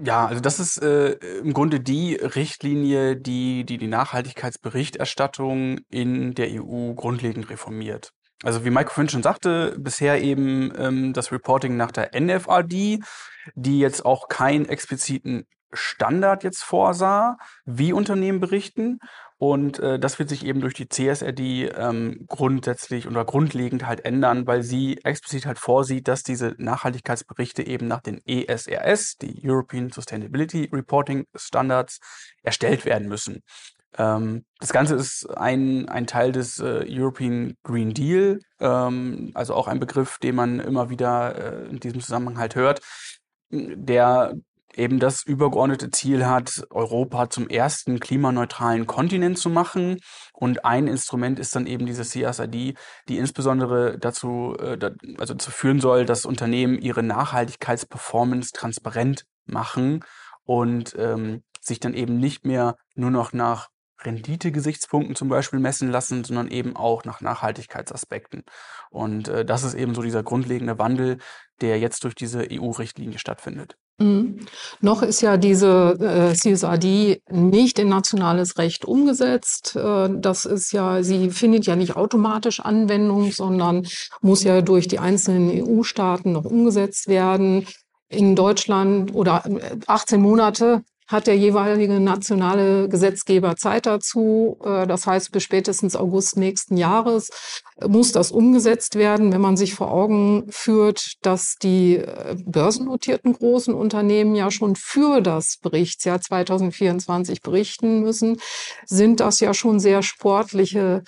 Ja, also das ist äh, im Grunde die Richtlinie, die, die die Nachhaltigkeitsberichterstattung in der EU grundlegend reformiert. Also wie Michael vorhin schon sagte, bisher eben ähm, das Reporting nach der NFRD, die jetzt auch keinen expliziten Standard jetzt vorsah, wie Unternehmen berichten. Und äh, das wird sich eben durch die CSRD ähm, grundsätzlich oder grundlegend halt ändern, weil sie explizit halt vorsieht, dass diese Nachhaltigkeitsberichte eben nach den ESRS, die European Sustainability Reporting Standards, erstellt werden müssen. Ähm, das Ganze ist ein, ein Teil des äh, European Green Deal, ähm, also auch ein Begriff, den man immer wieder äh, in diesem Zusammenhang halt hört, der eben das übergeordnete Ziel hat, Europa zum ersten klimaneutralen Kontinent zu machen. Und ein Instrument ist dann eben diese CSRD, die insbesondere dazu, äh, also dazu führen soll, dass Unternehmen ihre Nachhaltigkeitsperformance transparent machen und ähm, sich dann eben nicht mehr nur noch nach Rendite-Gesichtspunkten zum Beispiel messen lassen, sondern eben auch nach Nachhaltigkeitsaspekten. Und äh, das ist eben so dieser grundlegende Wandel, der jetzt durch diese EU-Richtlinie stattfindet. Mhm. Noch ist ja diese äh, CSRD nicht in nationales Recht umgesetzt. Äh, das ist ja, sie findet ja nicht automatisch Anwendung, sondern muss ja durch die einzelnen EU-Staaten noch umgesetzt werden. In Deutschland oder 18 äh, Monate hat der jeweilige nationale Gesetzgeber Zeit dazu. Äh, das heißt, bis spätestens August nächsten Jahres muss das umgesetzt werden, wenn man sich vor Augen führt, dass die äh, börsennotierten großen Unternehmen ja schon für das Berichtsjahr 2024 berichten müssen, sind das ja schon sehr sportliche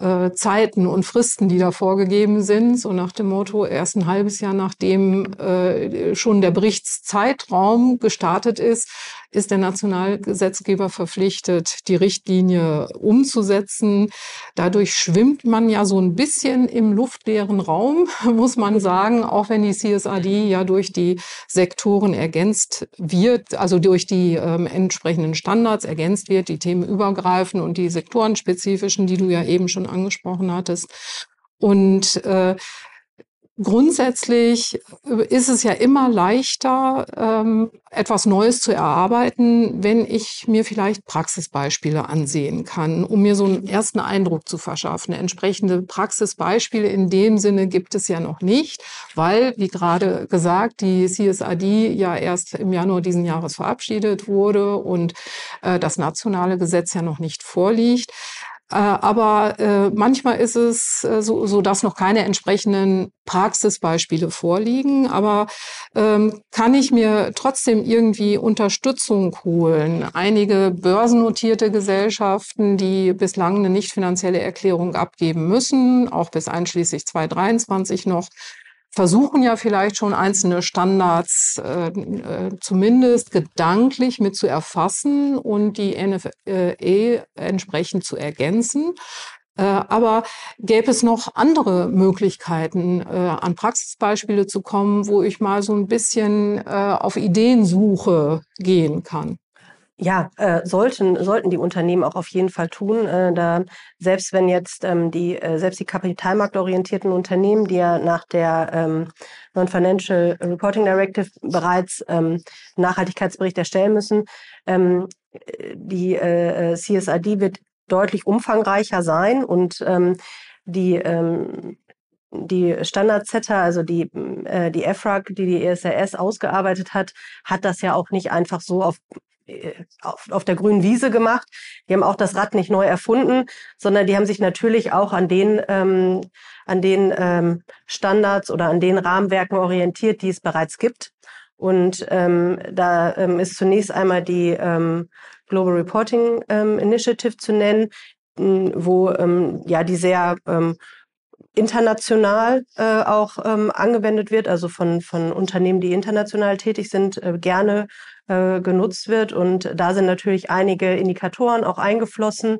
äh, Zeiten und Fristen, die da vorgegeben sind, so nach dem Motto, erst ein halbes Jahr nachdem äh, schon der Berichtszeitraum gestartet ist, ist der Nationalgesetzgeber verpflichtet, die Richtlinie umzusetzen. Dadurch schwimmt man ja so ein bisschen im luftleeren Raum, muss man sagen, auch wenn die CSRD ja durch die Sektoren ergänzt wird, also durch die ähm, entsprechenden Standards ergänzt wird, die Themen übergreifen und die sektorenspezifischen, die du ja eben schon angesprochen hattest. Und äh, Grundsätzlich ist es ja immer leichter, ähm, etwas Neues zu erarbeiten, wenn ich mir vielleicht Praxisbeispiele ansehen kann, um mir so einen ersten Eindruck zu verschaffen. Entsprechende Praxisbeispiele in dem Sinne gibt es ja noch nicht, weil, wie gerade gesagt, die CSRD ja erst im Januar diesen Jahres verabschiedet wurde und äh, das nationale Gesetz ja noch nicht vorliegt. Äh, aber äh, manchmal ist es äh, so, so, dass noch keine entsprechenden Praxisbeispiele vorliegen. Aber ähm, kann ich mir trotzdem irgendwie Unterstützung holen? Einige börsennotierte Gesellschaften, die bislang eine nicht finanzielle Erklärung abgeben müssen, auch bis einschließlich 2023 noch, versuchen ja vielleicht schon einzelne Standards äh, äh, zumindest gedanklich mit zu erfassen und die NFE entsprechend zu ergänzen. Äh, aber gäbe es noch andere Möglichkeiten, äh, an Praxisbeispiele zu kommen, wo ich mal so ein bisschen äh, auf Ideensuche gehen kann? Ja, äh, sollten, sollten die Unternehmen auch auf jeden Fall tun. Äh, da selbst wenn jetzt ähm, die, äh, selbst die kapitalmarktorientierten Unternehmen, die ja nach der ähm, Non-Financial Reporting Directive bereits ähm, Nachhaltigkeitsbericht erstellen müssen, ähm, die äh, CSRD wird deutlich umfangreicher sein und ähm, die ähm, die Standard-Setter, also die, äh, die EFRAG, die die ESRS ausgearbeitet hat, hat das ja auch nicht einfach so auf auf, auf der grünen Wiese gemacht. Die haben auch das Rad nicht neu erfunden, sondern die haben sich natürlich auch an den, ähm, an den ähm, Standards oder an den Rahmenwerken orientiert, die es bereits gibt. Und ähm, da ähm, ist zunächst einmal die ähm, Global Reporting ähm, Initiative zu nennen, wo ähm, ja die sehr ähm, international äh, auch ähm, angewendet wird, also von, von Unternehmen, die international tätig sind, äh, gerne äh, genutzt wird. Und da sind natürlich einige Indikatoren auch eingeflossen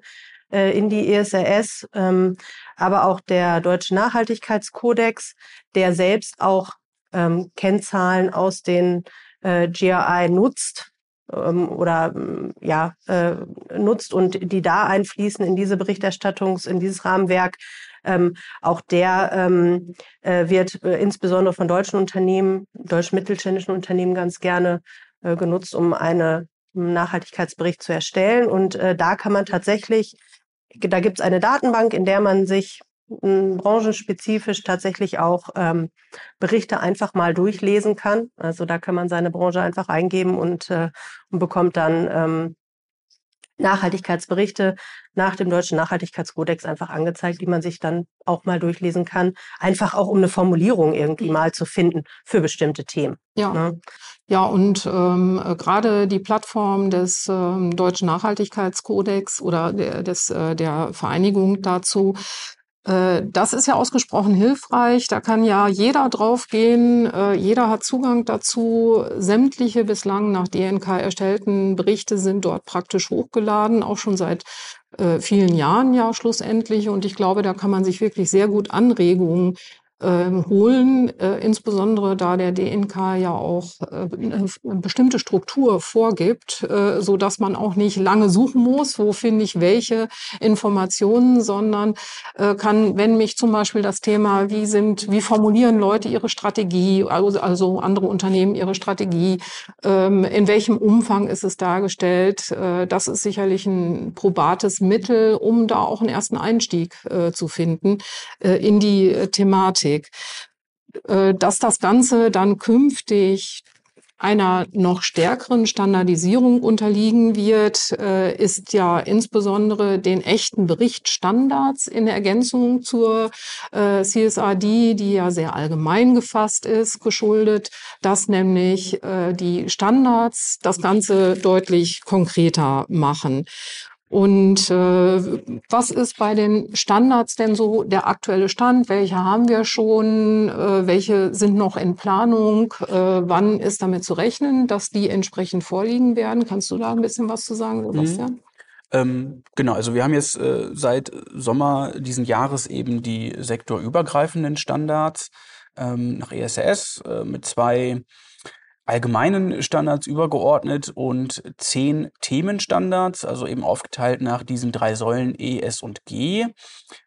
äh, in die ESRS, ähm, aber auch der Deutsche Nachhaltigkeitskodex, der selbst auch ähm, Kennzahlen aus den äh, GRI nutzt ähm, oder ja äh, nutzt und die da einfließen in diese Berichterstattungs in dieses Rahmenwerk ähm, auch der ähm, äh, wird äh, insbesondere von deutschen Unternehmen, deutschen mittelständischen Unternehmen ganz gerne äh, genutzt, um eine einen Nachhaltigkeitsbericht zu erstellen. Und äh, da kann man tatsächlich, da gibt es eine Datenbank, in der man sich hm, branchenspezifisch tatsächlich auch ähm, Berichte einfach mal durchlesen kann. Also da kann man seine Branche einfach eingeben und, äh, und bekommt dann ähm, Nachhaltigkeitsberichte nach dem deutschen Nachhaltigkeitskodex einfach angezeigt, die man sich dann auch mal durchlesen kann. Einfach auch um eine Formulierung irgendwie mal zu finden für bestimmte Themen. Ja. Ne? Ja, und ähm, gerade die Plattform des ähm, deutschen Nachhaltigkeitskodex oder der, des, äh, der Vereinigung dazu äh, das ist ja ausgesprochen hilfreich. Da kann ja jeder draufgehen. Äh, jeder hat Zugang dazu. Sämtliche bislang nach DNK erstellten Berichte sind dort praktisch hochgeladen, auch schon seit äh, vielen Jahren ja schlussendlich. Und ich glaube, da kann man sich wirklich sehr gut Anregungen ähm, holen, äh, insbesondere da der DNK ja auch äh, eine bestimmte Struktur vorgibt, äh, so dass man auch nicht lange suchen muss, wo finde ich welche Informationen, sondern äh, kann, wenn mich zum Beispiel das Thema, wie sind, wie formulieren Leute ihre Strategie, also, also andere Unternehmen ihre Strategie, ähm, in welchem Umfang ist es dargestellt, äh, das ist sicherlich ein probates Mittel, um da auch einen ersten Einstieg äh, zu finden äh, in die Thematik. Thematik. Äh, dass das Ganze dann künftig einer noch stärkeren Standardisierung unterliegen wird, äh, ist ja insbesondere den echten Berichtsstandards in Ergänzung zur äh, CSRD, die ja sehr allgemein gefasst ist, geschuldet, dass nämlich die Standards das Ganze deutlich konkreter machen. Und äh, was ist bei den Standards denn so der aktuelle Stand? Welche haben wir schon? Äh, welche sind noch in Planung? Äh, wann ist damit zu rechnen, dass die entsprechend vorliegen werden? Kannst du da ein bisschen was zu sagen, mhm. Sebastian? Mhm. Ähm, genau, also wir haben jetzt äh, seit Sommer diesen Jahres eben die sektorübergreifenden Standards ähm, nach ESRS äh, mit zwei allgemeinen Standards übergeordnet und zehn Themenstandards, also eben aufgeteilt nach diesen drei Säulen E, S und G.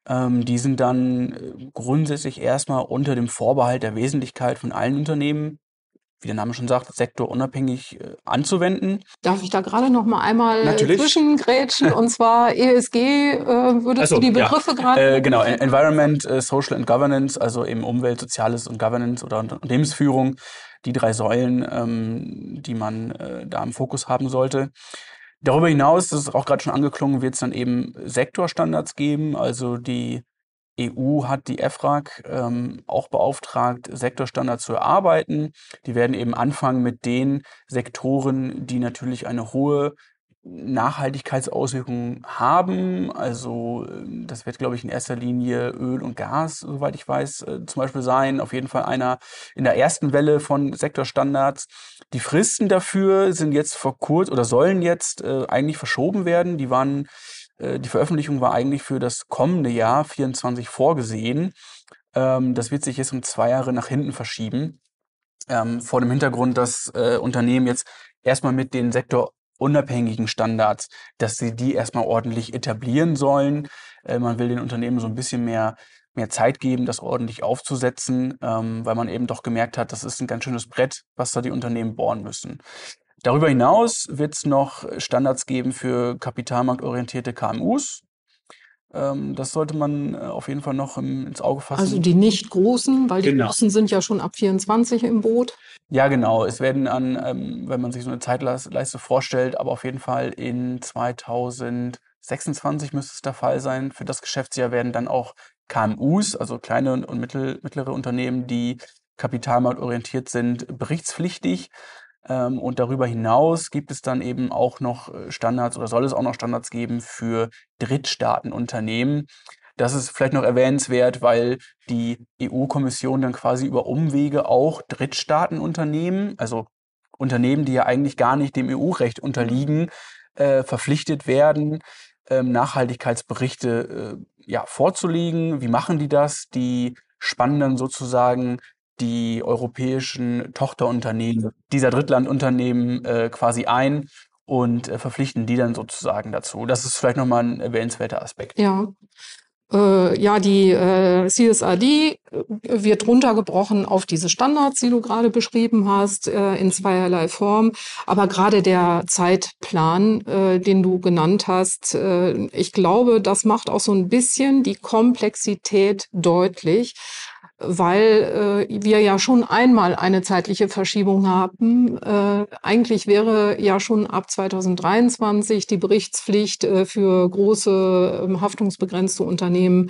Ähm, die sind dann äh, grundsätzlich erstmal unter dem Vorbehalt der Wesentlichkeit von allen Unternehmen wie der Name schon sagt, sektorunabhängig äh, anzuwenden. Darf ich da gerade noch mal einmal Natürlich. zwischengrätschen? und zwar ESG, äh, würdest so, du die Begriffe ja. gerade? Äh, genau, Environment, äh, Social and Governance, also eben Umwelt, Soziales und Governance oder Unternehmensführung die drei Säulen, ähm, die man äh, da im Fokus haben sollte. Darüber hinaus, das ist auch gerade schon angeklungen, wird es dann eben Sektorstandards geben. Also die EU hat die EFRAG ähm, auch beauftragt, Sektorstandards zu erarbeiten. Die werden eben anfangen mit den Sektoren, die natürlich eine hohe Nachhaltigkeitsauswirkungen haben. Also ähm, das wird, glaube ich, in erster Linie Öl und Gas, soweit ich weiß, äh, zum Beispiel sein. Auf jeden Fall einer in der ersten Welle von Sektorstandards. Die Fristen dafür sind jetzt vor kurz oder sollen jetzt äh, eigentlich verschoben werden. Die waren, äh, die Veröffentlichung war eigentlich für das kommende Jahr 24 vorgesehen. Ähm, das wird sich jetzt um zwei Jahre nach hinten verschieben. Ähm, vor dem Hintergrund, dass äh, Unternehmen jetzt erstmal mit den Sektor unabhängigen Standards, dass sie die erstmal ordentlich etablieren sollen. Äh, man will den Unternehmen so ein bisschen mehr, mehr Zeit geben, das ordentlich aufzusetzen, ähm, weil man eben doch gemerkt hat, das ist ein ganz schönes Brett, was da die Unternehmen bohren müssen. Darüber hinaus wird es noch Standards geben für kapitalmarktorientierte KMUs. Ähm, das sollte man äh, auf jeden Fall noch ins Auge fassen. Also die nicht großen, weil die genau. großen sind ja schon ab 24 im Boot. Ja, genau. Es werden an, ähm, wenn man sich so eine Zeitleiste vorstellt, aber auf jeden Fall in 2026 müsste es der Fall sein. Für das Geschäftsjahr werden dann auch KMUs, also kleine und mittlere Unternehmen, die kapitalmarktorientiert sind, berichtspflichtig. Ähm, und darüber hinaus gibt es dann eben auch noch äh, Standards oder soll es auch noch Standards geben für Drittstaatenunternehmen. Das ist vielleicht noch erwähnenswert, weil die EU-Kommission dann quasi über Umwege auch Drittstaatenunternehmen, also Unternehmen, die ja eigentlich gar nicht dem EU-Recht unterliegen, äh, verpflichtet werden, ähm, Nachhaltigkeitsberichte äh, ja, vorzulegen. Wie machen die das? Die spannen dann sozusagen die europäischen Tochterunternehmen dieser Drittlandunternehmen äh, quasi ein und äh, verpflichten die dann sozusagen dazu. Das ist vielleicht nochmal ein erwähnenswerter Aspekt. Ja. Äh, ja, die äh, CSRD äh, wird runtergebrochen auf diese Standards, die du gerade beschrieben hast, äh, in zweierlei Form. Aber gerade der Zeitplan, den du genannt hast, ich glaube, das macht auch so ein bisschen die Komplexität deutlich weil äh, wir ja schon einmal eine zeitliche Verschiebung haben. Äh, eigentlich wäre ja schon ab 2023 die Berichtspflicht äh, für große äh, haftungsbegrenzte Unternehmen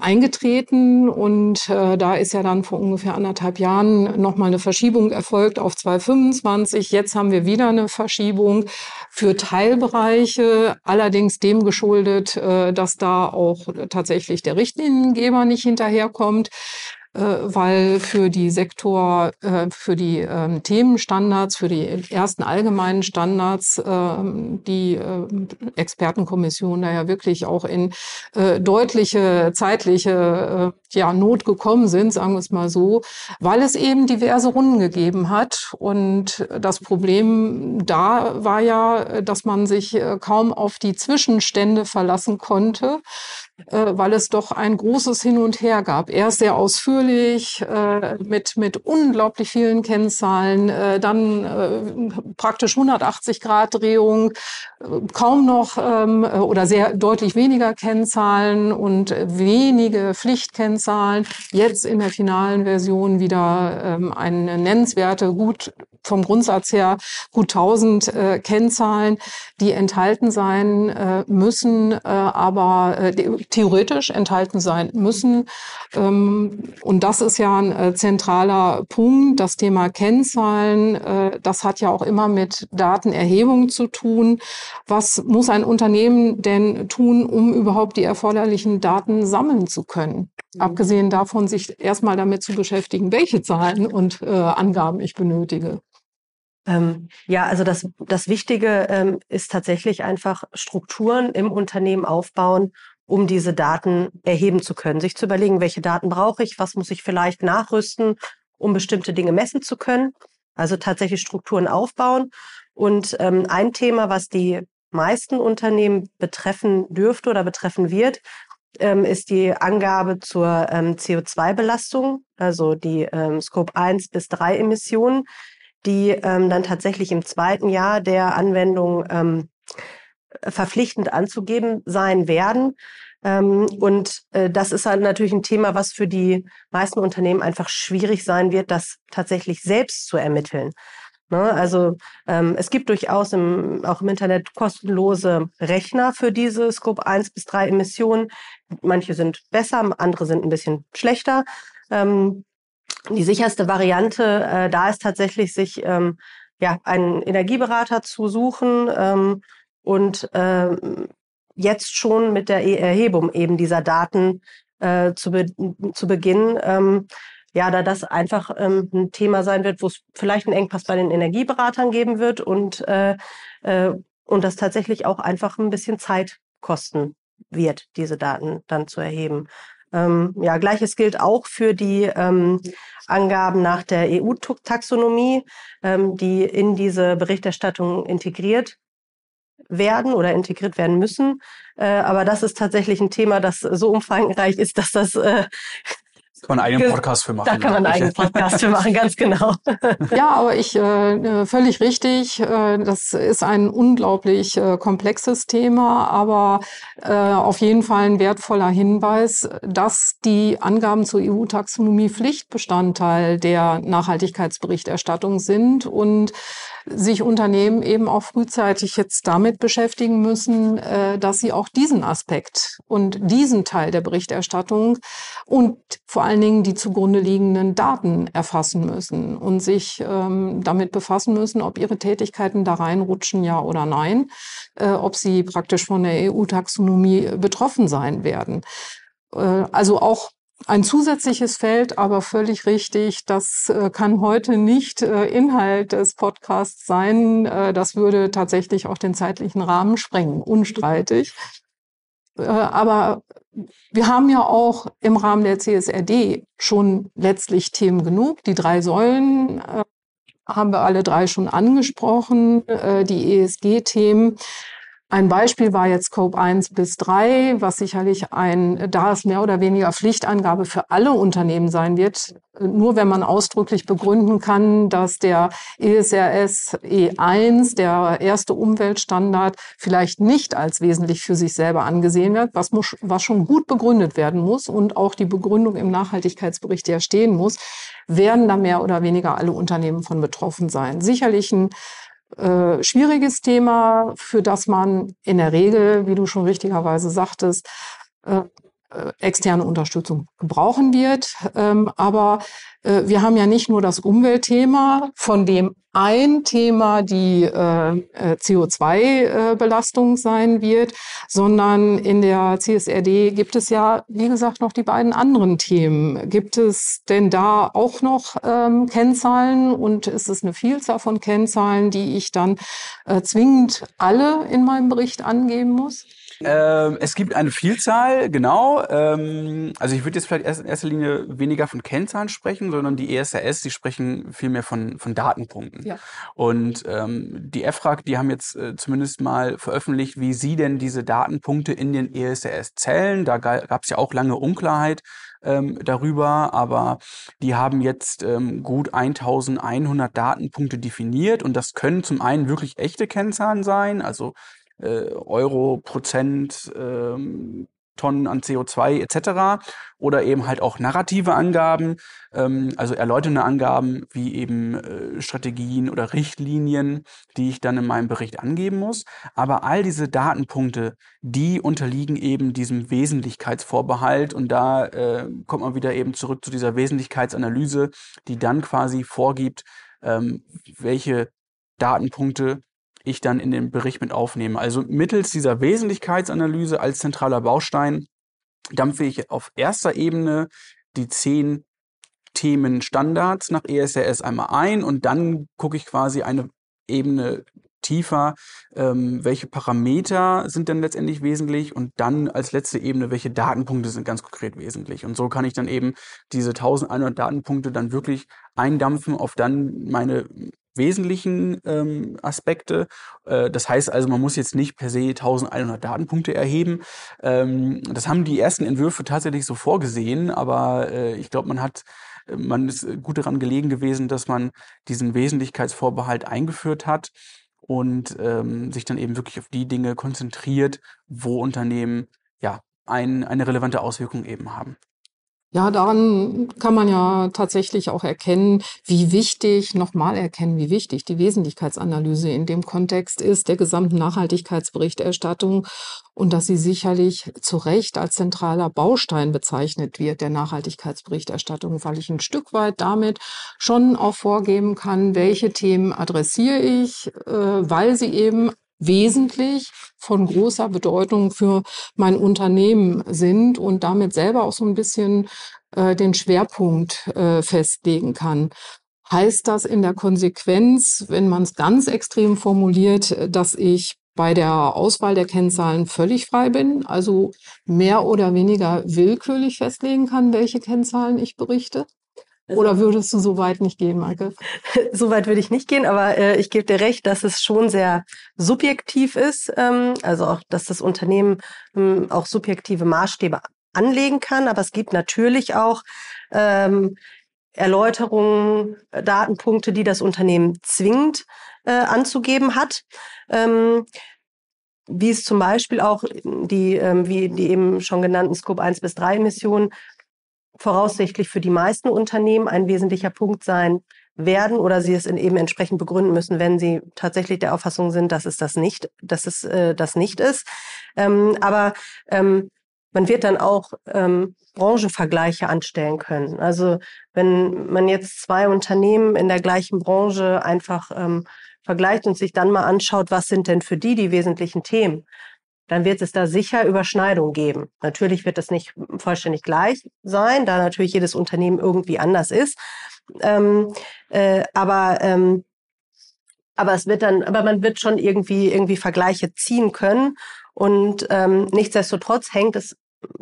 eingetreten und äh, da ist ja dann vor ungefähr anderthalb Jahren nochmal eine Verschiebung erfolgt auf 2025. Jetzt haben wir wieder eine Verschiebung für Teilbereiche, allerdings dem geschuldet, äh, dass da auch tatsächlich der Richtliniengeber nicht hinterherkommt. Äh, weil für die Sektor, äh, für die ähm, Themenstandards, für die ersten allgemeinen Standards ähm, die äh, Expertenkommission da ja wirklich auch in deutliche zeitliche ja, Not gekommen sind, sagen wir es mal so, weil es eben diverse Runden gegeben hat. Und das Problem da war ja, dass man sich kaum auf die Zwischenstände verlassen konnte weil es doch ein großes Hin und Her gab. Erst sehr ausführlich äh, mit, mit unglaublich vielen Kennzahlen, äh, dann äh, praktisch 180 Grad Drehung, äh, kaum noch ähm, oder sehr deutlich weniger Kennzahlen und wenige Pflichtkennzahlen. Jetzt in der finalen Version wieder ähm, eine nennenswerte, gut vom Grundsatz her gut 1000 äh, Kennzahlen, die enthalten sein äh, müssen, äh, aber äh, theoretisch enthalten sein müssen. Ähm, und das ist ja ein äh, zentraler Punkt. Das Thema Kennzahlen, äh, das hat ja auch immer mit Datenerhebung zu tun. Was muss ein Unternehmen denn tun, um überhaupt die erforderlichen Daten sammeln zu können? Mhm. Abgesehen davon, sich erstmal damit zu beschäftigen, welche Zahlen und äh, Angaben ich benötige. Ähm, ja, also das, das Wichtige ähm, ist tatsächlich einfach Strukturen im Unternehmen aufbauen, um diese Daten erheben zu können. Sich zu überlegen, welche Daten brauche ich, was muss ich vielleicht nachrüsten, um bestimmte Dinge messen zu können. Also tatsächlich Strukturen aufbauen. Und ähm, ein Thema, was die meisten Unternehmen betreffen dürfte oder betreffen wird, ähm, ist die Angabe zur ähm, CO2-Belastung, also die ähm, Scope 1 bis 3 Emissionen die ähm, dann tatsächlich im zweiten Jahr der Anwendung ähm, verpflichtend anzugeben sein werden. Ähm, und äh, das ist halt natürlich ein Thema, was für die meisten Unternehmen einfach schwierig sein wird, das tatsächlich selbst zu ermitteln. Ne? Also ähm, es gibt durchaus im, auch im Internet kostenlose Rechner für diese Scope 1 bis 3 Emissionen. Manche sind besser, andere sind ein bisschen schlechter. Ähm, die sicherste Variante äh, da ist tatsächlich, sich ähm, ja, einen Energieberater zu suchen ähm, und ähm, jetzt schon mit der Erhebung eben dieser Daten äh, zu, be zu beginnen. Ähm, ja, da das einfach ähm, ein Thema sein wird, wo es vielleicht einen Engpass bei den Energieberatern geben wird und, äh, äh, und das tatsächlich auch einfach ein bisschen Zeit kosten wird, diese Daten dann zu erheben. Ähm, ja, gleiches gilt auch für die ähm, Angaben nach der EU-Taxonomie, ähm, die in diese Berichterstattung integriert werden oder integriert werden müssen. Äh, aber das ist tatsächlich ein Thema, das so umfangreich ist, dass das äh, kann man einen eigenen Podcast für machen. Da kann man einen eigenen Podcast für machen, ganz genau. Ja, aber ich äh, völlig richtig. Äh, das ist ein unglaublich äh, komplexes Thema, aber äh, auf jeden Fall ein wertvoller Hinweis, dass die Angaben zur EU-Taxonomie Pflichtbestandteil der Nachhaltigkeitsberichterstattung sind und sich Unternehmen eben auch frühzeitig jetzt damit beschäftigen müssen, äh, dass sie auch diesen Aspekt und diesen Teil der Berichterstattung und vor allen Dingen die zugrunde liegenden Daten erfassen müssen und sich ähm, damit befassen müssen, ob ihre Tätigkeiten da reinrutschen, ja oder nein, äh, ob sie praktisch von der EU-Taxonomie betroffen sein werden. Äh, also auch ein zusätzliches Feld, aber völlig richtig. Das äh, kann heute nicht äh, Inhalt des Podcasts sein. Äh, das würde tatsächlich auch den zeitlichen Rahmen sprengen, unstreitig. aber wir haben ja auch im Rahmen der CSRD schon letztlich Themen genug. Die drei Säulen haben wir alle drei schon angesprochen, die ESG-Themen. Ein Beispiel war jetzt Scope 1 bis 3, was sicherlich ein, da es mehr oder weniger Pflichtangabe für alle Unternehmen sein wird, nur wenn man ausdrücklich begründen kann, dass der ESRS E1, der erste Umweltstandard, vielleicht nicht als wesentlich für sich selber angesehen wird, was, muss, was schon gut begründet werden muss und auch die Begründung im Nachhaltigkeitsbericht ja stehen muss, werden da mehr oder weniger alle Unternehmen von betroffen sein. Sicherlich ein äh, schwieriges Thema, für das man in der Regel, wie du schon richtigerweise sagtest, äh, externe Unterstützung gebrauchen wird. Ähm, aber äh, wir haben ja nicht nur das Umweltthema, von dem ein Thema die äh, äh CO2-Belastung sein wird, sondern in der CSRD gibt es ja, wie gesagt, noch die beiden anderen Themen. Gibt es denn da auch noch ähm, Kennzahlen und ist es eine Vielzahl von Kennzahlen, die ich dann äh, zwingend alle in meinem Bericht angeben muss? Ähm, es gibt eine Vielzahl, genau. Ähm, also ich würde jetzt vielleicht erst in erster Linie weniger von Kennzahlen sprechen, sondern die ESRS, die sprechen vielmehr von, von Datenpunkten. Ja. Und ähm, die EFRAG, die haben jetzt äh, zumindest mal veröffentlicht, wie sie denn diese Datenpunkte in den ESRS zählen. Da gab es ja auch lange Unklarheit ähm, darüber, aber die haben jetzt ähm, gut 1100 Datenpunkte definiert und das können zum einen wirklich echte Kennzahlen sein, also Euro, Prozent, ähm, Tonnen an CO2 etc. Oder eben halt auch narrative Angaben, ähm, also erläuternde Angaben wie eben äh, Strategien oder Richtlinien, die ich dann in meinem Bericht angeben muss. Aber all diese Datenpunkte, die unterliegen eben diesem Wesentlichkeitsvorbehalt und da äh, kommt man wieder eben zurück zu dieser Wesentlichkeitsanalyse, die dann quasi vorgibt, ähm, welche Datenpunkte ich dann in den Bericht mit aufnehme. Also mittels dieser Wesentlichkeitsanalyse als zentraler Baustein dampfe ich auf erster Ebene die zehn Themenstandards nach ESRS einmal ein und dann gucke ich quasi eine Ebene tiefer, ähm, welche Parameter sind denn letztendlich wesentlich und dann als letzte Ebene, welche Datenpunkte sind ganz konkret wesentlich. Und so kann ich dann eben diese 1100 Datenpunkte dann wirklich eindampfen auf dann meine wesentlichen ähm, Aspekte. Äh, das heißt also, man muss jetzt nicht per se 1100 Datenpunkte erheben. Ähm, das haben die ersten Entwürfe tatsächlich so vorgesehen, aber äh, ich glaube, man hat man ist gut daran gelegen gewesen, dass man diesen Wesentlichkeitsvorbehalt eingeführt hat und ähm, sich dann eben wirklich auf die Dinge konzentriert, wo Unternehmen ja ein, eine relevante Auswirkung eben haben. Ja, daran kann man ja tatsächlich auch erkennen, wie wichtig, nochmal erkennen, wie wichtig die Wesentlichkeitsanalyse in dem Kontext ist, der gesamten Nachhaltigkeitsberichterstattung und dass sie sicherlich zu Recht als zentraler Baustein bezeichnet wird der Nachhaltigkeitsberichterstattung, weil ich ein Stück weit damit schon auch vorgeben kann, welche Themen adressiere ich, äh, weil sie eben wesentlich von großer Bedeutung für mein Unternehmen sind und damit selber auch so ein bisschen äh, den Schwerpunkt äh, festlegen kann. Heißt das in der Konsequenz, wenn man es ganz extrem formuliert, dass ich bei der Auswahl der Kennzahlen völlig frei bin, also mehr oder weniger willkürlich festlegen kann, welche Kennzahlen ich berichte? Also Oder würdest du so weit nicht gehen, Michael? so weit würde ich nicht gehen, aber äh, ich gebe dir recht, dass es schon sehr subjektiv ist. Ähm, also auch, dass das Unternehmen ähm, auch subjektive Maßstäbe anlegen kann. Aber es gibt natürlich auch ähm, Erläuterungen, Datenpunkte, die das Unternehmen zwingend äh, anzugeben hat. Ähm, wie es zum Beispiel auch die, ähm, wie die eben schon genannten Scope 1 bis 3 Emissionen voraussichtlich für die meisten Unternehmen ein wesentlicher Punkt sein werden oder sie es eben entsprechend begründen müssen, wenn sie tatsächlich der Auffassung sind, dass es das nicht, dass es äh, das nicht ist. Ähm, aber ähm, man wird dann auch ähm, Branchenvergleiche anstellen können. Also wenn man jetzt zwei Unternehmen in der gleichen Branche einfach ähm, vergleicht und sich dann mal anschaut, was sind denn für die die wesentlichen Themen, dann wird es da sicher Überschneidungen geben. Natürlich wird es nicht vollständig gleich sein, da natürlich jedes Unternehmen irgendwie anders ist. Ähm, äh, aber ähm, aber es wird dann, aber man wird schon irgendwie irgendwie Vergleiche ziehen können und ähm, nichtsdestotrotz hängt es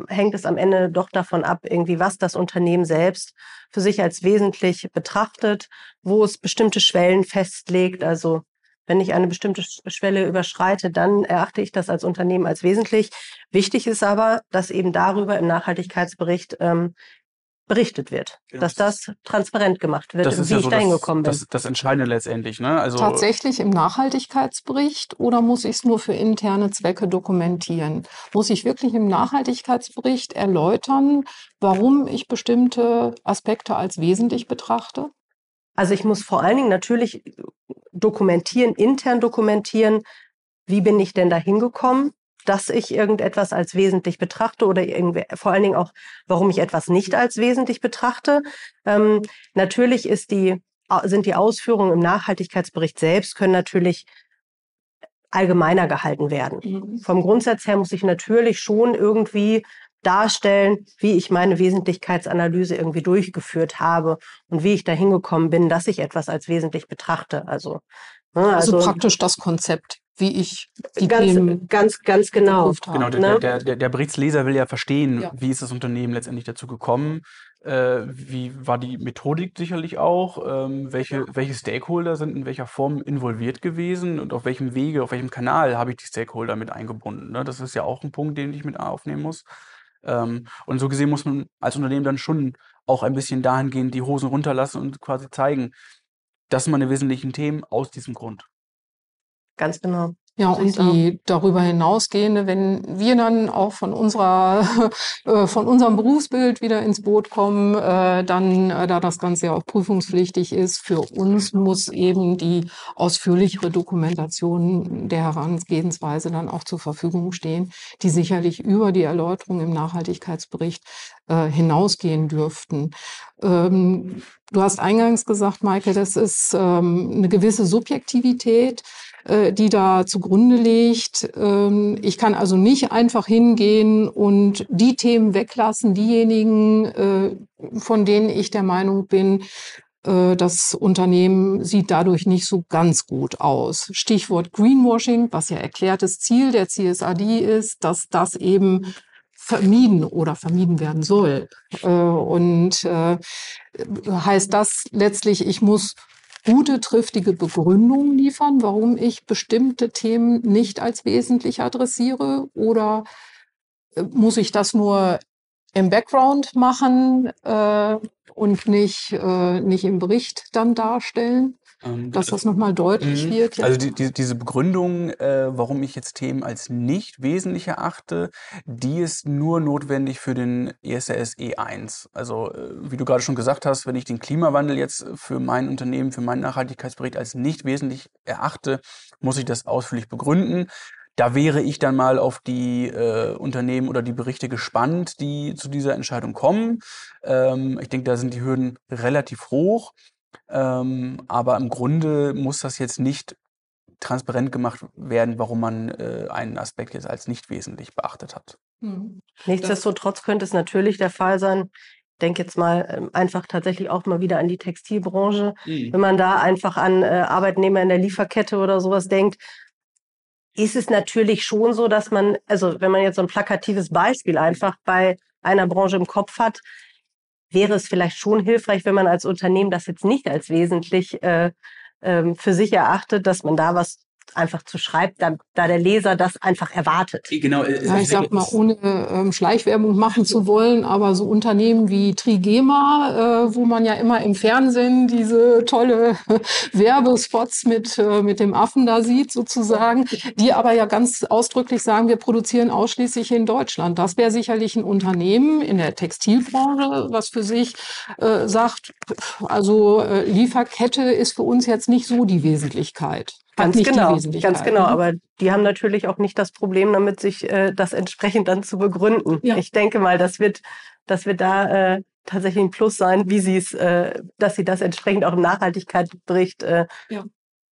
hängt es am Ende doch davon ab, irgendwie was das Unternehmen selbst für sich als wesentlich betrachtet, wo es bestimmte Schwellen festlegt. Also wenn ich eine bestimmte Schwelle überschreite, dann erachte ich das als Unternehmen als wesentlich. Wichtig ist aber, dass eben darüber im Nachhaltigkeitsbericht ähm, berichtet wird, genau. dass das transparent gemacht wird, wie ja ich so dahin gekommen bin. Das, das Entscheidende letztendlich. Ne? Also Tatsächlich im Nachhaltigkeitsbericht oder muss ich es nur für interne Zwecke dokumentieren? Muss ich wirklich im Nachhaltigkeitsbericht erläutern, warum ich bestimmte Aspekte als wesentlich betrachte? Also ich muss vor allen Dingen natürlich dokumentieren, intern dokumentieren, wie bin ich denn da hingekommen dass ich irgendetwas als wesentlich betrachte oder irgendwie, vor allen Dingen auch, warum ich etwas nicht als wesentlich betrachte. Ähm, natürlich ist die, sind die Ausführungen im Nachhaltigkeitsbericht selbst können natürlich allgemeiner gehalten werden. Mhm. Vom Grundsatz her muss ich natürlich schon irgendwie darstellen, wie ich meine Wesentlichkeitsanalyse irgendwie durchgeführt habe und wie ich da hingekommen bin, dass ich etwas als wesentlich betrachte. Also, ne, also, also praktisch das Konzept wie ich die ganz, Themen ganz, ganz genau. Genau, der, ne? der, der, der Berichtsleser will ja verstehen, ja. wie ist das Unternehmen letztendlich dazu gekommen, äh, wie war die Methodik sicherlich auch, ähm, welche, welche Stakeholder sind in welcher Form involviert gewesen und auf welchem Wege, auf welchem Kanal habe ich die Stakeholder mit eingebunden. Ne? Das ist ja auch ein Punkt, den ich mit aufnehmen muss. Ähm, und so gesehen muss man als Unternehmen dann schon auch ein bisschen dahingehend die Hosen runterlassen und quasi zeigen, das sind meine wesentlichen Themen aus diesem Grund. Ganz genau. Ja, und die darüber hinausgehende, wenn wir dann auch von unserer, äh, von unserem Berufsbild wieder ins Boot kommen, äh, dann, äh, da das Ganze ja auch prüfungspflichtig ist, für uns muss eben die ausführlichere Dokumentation der Herangehensweise dann auch zur Verfügung stehen, die sicherlich über die Erläuterung im Nachhaltigkeitsbericht hinausgehen dürften. Ähm, du hast eingangs gesagt, Maike, das ist ähm, eine gewisse Subjektivität äh, die da zugrunde liegt. Ähm, ich kann also nicht einfach hingehen und die Themen weglassen, diejenigen, äh, von denen ich der Meinung bin, äh, das Unternehmen sieht dadurch nicht so ganz gut aus. Stichwort Greenwashing, was ja erklärtes Ziel der CSRD ist, dass das eben vermieden oder vermieden werden soll. Und heißt das letztlich, ich muss gute, triftige Begründungen liefern, warum ich bestimmte Themen nicht als wesentlich adressiere? Oder äh, muss ich das nur im Background machen äh, und nicht, äh, nicht im Bericht dann darstellen? Ähm, dass das nochmal deutlich mhm. wird. Ja. Also die, die, diese Begründung, äh, warum ich jetzt Themen als nicht wesentlich erachte, die ist nur notwendig für den ESRS E1. Also äh, wie du gerade schon gesagt hast, wenn ich den Klimawandel jetzt für mein Unternehmen, für meinen Nachhaltigkeitsbericht als nicht wesentlich erachte, muss ich das ausführlich begründen. Da wäre ich dann mal auf die äh, Unternehmen oder die Berichte gespannt, die zu dieser Entscheidung kommen. Ähm, ich denke, da sind die Hürden relativ hoch. Ähm, aber im Grunde muss das jetzt nicht transparent gemacht werden, warum man äh, einen Aspekt jetzt als nicht wesentlich beachtet hat. Mhm. Nichtsdestotrotz könnte es natürlich der Fall sein, ich denke jetzt mal ähm, einfach tatsächlich auch mal wieder an die Textilbranche, mhm. wenn man da einfach an äh, Arbeitnehmer in der Lieferkette oder sowas denkt, ist es natürlich schon so, dass man, also wenn man jetzt so ein plakatives Beispiel einfach bei einer Branche im Kopf hat, wäre es vielleicht schon hilfreich, wenn man als Unternehmen das jetzt nicht als wesentlich äh, ähm, für sich erachtet, dass man da was einfach zu schreibt, da, da der Leser das einfach erwartet. Genau. Äh, ja, ich sag mal, ohne ähm, Schleichwerbung machen zu wollen, aber so Unternehmen wie Trigema, äh, wo man ja immer im Fernsehen diese tolle Werbespots mit, äh, mit dem Affen da sieht, sozusagen, die aber ja ganz ausdrücklich sagen, wir produzieren ausschließlich in Deutschland. Das wäre sicherlich ein Unternehmen in der Textilbranche, was für sich äh, sagt, also äh, Lieferkette ist für uns jetzt nicht so die Wesentlichkeit. Ganz genau, ganz genau. Aber die haben natürlich auch nicht das Problem damit, sich äh, das entsprechend dann zu begründen. Ja. Ich denke mal, das wird, das wird da äh, tatsächlich ein Plus sein, wie sie es, äh, dass sie das entsprechend auch im Nachhaltigkeitsbericht äh, ja.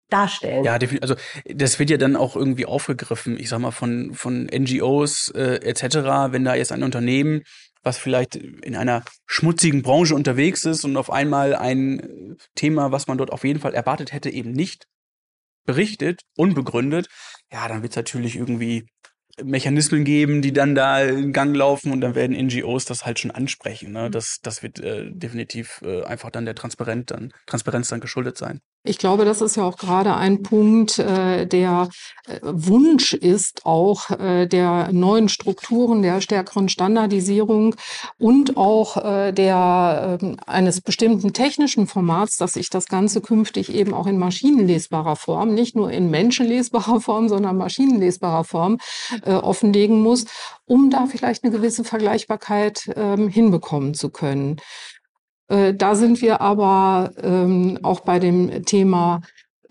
darstellen. Ja, also das wird ja dann auch irgendwie aufgegriffen, ich sag mal, von, von NGOs äh, etc., wenn da jetzt ein Unternehmen was vielleicht in einer schmutzigen Branche unterwegs ist und auf einmal ein Thema, was man dort auf jeden Fall erwartet hätte, eben nicht berichtet, unbegründet, ja, dann wird es natürlich irgendwie Mechanismen geben, die dann da in Gang laufen und dann werden NGOs das halt schon ansprechen. Ne? Mhm. Das, das wird äh, definitiv äh, einfach dann der Transparenz dann, Transparenz dann geschuldet sein. Ich glaube, das ist ja auch gerade ein Punkt, äh, der äh, Wunsch ist, auch äh, der neuen Strukturen, der stärkeren Standardisierung und auch äh, der äh, eines bestimmten technischen Formats, dass sich das Ganze künftig eben auch in maschinenlesbarer Form, nicht nur in menschenlesbarer Form, sondern maschinenlesbarer Form äh, offenlegen muss, um da vielleicht eine gewisse Vergleichbarkeit ähm, hinbekommen zu können. Äh, da sind wir aber ähm, auch bei dem Thema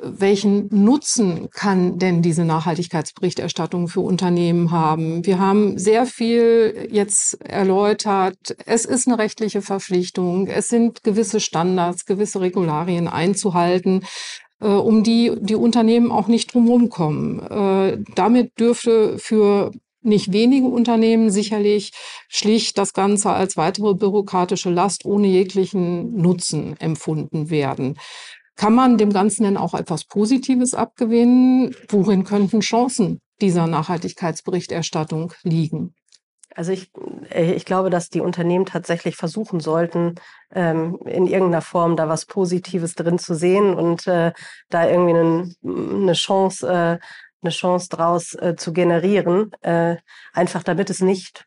welchen Nutzen kann denn diese Nachhaltigkeitsberichterstattung für Unternehmen haben? Wir haben sehr viel jetzt erläutert. Es ist eine rechtliche Verpflichtung. Es sind gewisse Standards, gewisse Regularien einzuhalten äh, um die die Unternehmen auch nicht drumherum kommen. Äh, damit dürfte für nicht wenige Unternehmen sicherlich schlicht das Ganze als weitere bürokratische Last ohne jeglichen Nutzen empfunden werden. Kann man dem Ganzen denn auch etwas Positives abgewinnen? Worin könnten Chancen dieser Nachhaltigkeitsberichterstattung liegen? Also ich, äh, ich glaube, dass die Unternehmen tatsächlich versuchen sollten, ähm, in irgendeiner Form da was Positives drin zu sehen und äh, da irgendwie eine Chance, äh, eine Chance draus äh, zu generieren, äh, einfach damit es nicht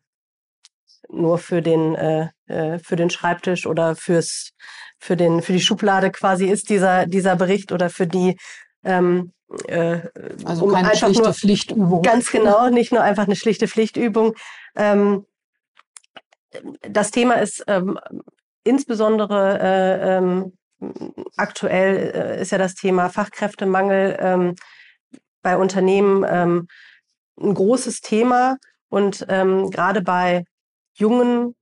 nur für den äh, äh für den Schreibtisch oder fürs für den für die Schublade quasi ist dieser dieser Bericht oder für die ähm, äh, also um keine schlichte nur, Pflichtübung. Ganz genau, nicht nur einfach eine schlichte Pflichtübung. Ähm, das Thema ist ähm, insbesondere äh, ähm, aktuell äh, ist ja das Thema Fachkräftemangel ähm, bei Unternehmen ähm, ein großes Thema. Und ähm, gerade bei jungen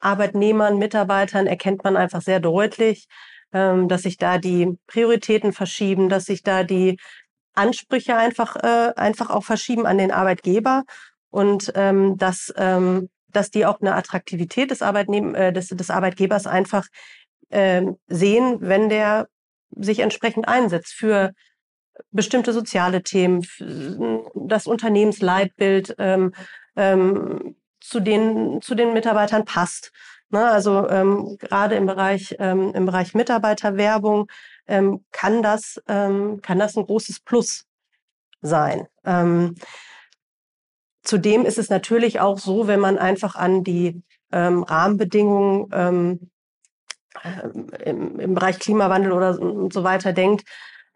Arbeitnehmern, Mitarbeitern erkennt man einfach sehr deutlich, ähm, dass sich da die Prioritäten verschieben, dass sich da die Ansprüche einfach, äh, einfach auch verschieben an den Arbeitgeber. Und ähm, dass, ähm, dass die auch eine Attraktivität des, Arbeitnehm äh, des, des Arbeitgebers einfach äh, sehen, wenn der sich entsprechend einsetzt für bestimmte soziale Themen, das Unternehmensleitbild ähm, ähm, zu den zu den Mitarbeitern passt. Ne, also ähm, gerade im Bereich ähm, im Bereich Mitarbeiterwerbung ähm, kann das ähm, kann das ein großes Plus sein. Ähm, zudem ist es natürlich auch so, wenn man einfach an die ähm, Rahmenbedingungen ähm, äh, im, im Bereich Klimawandel oder so weiter denkt,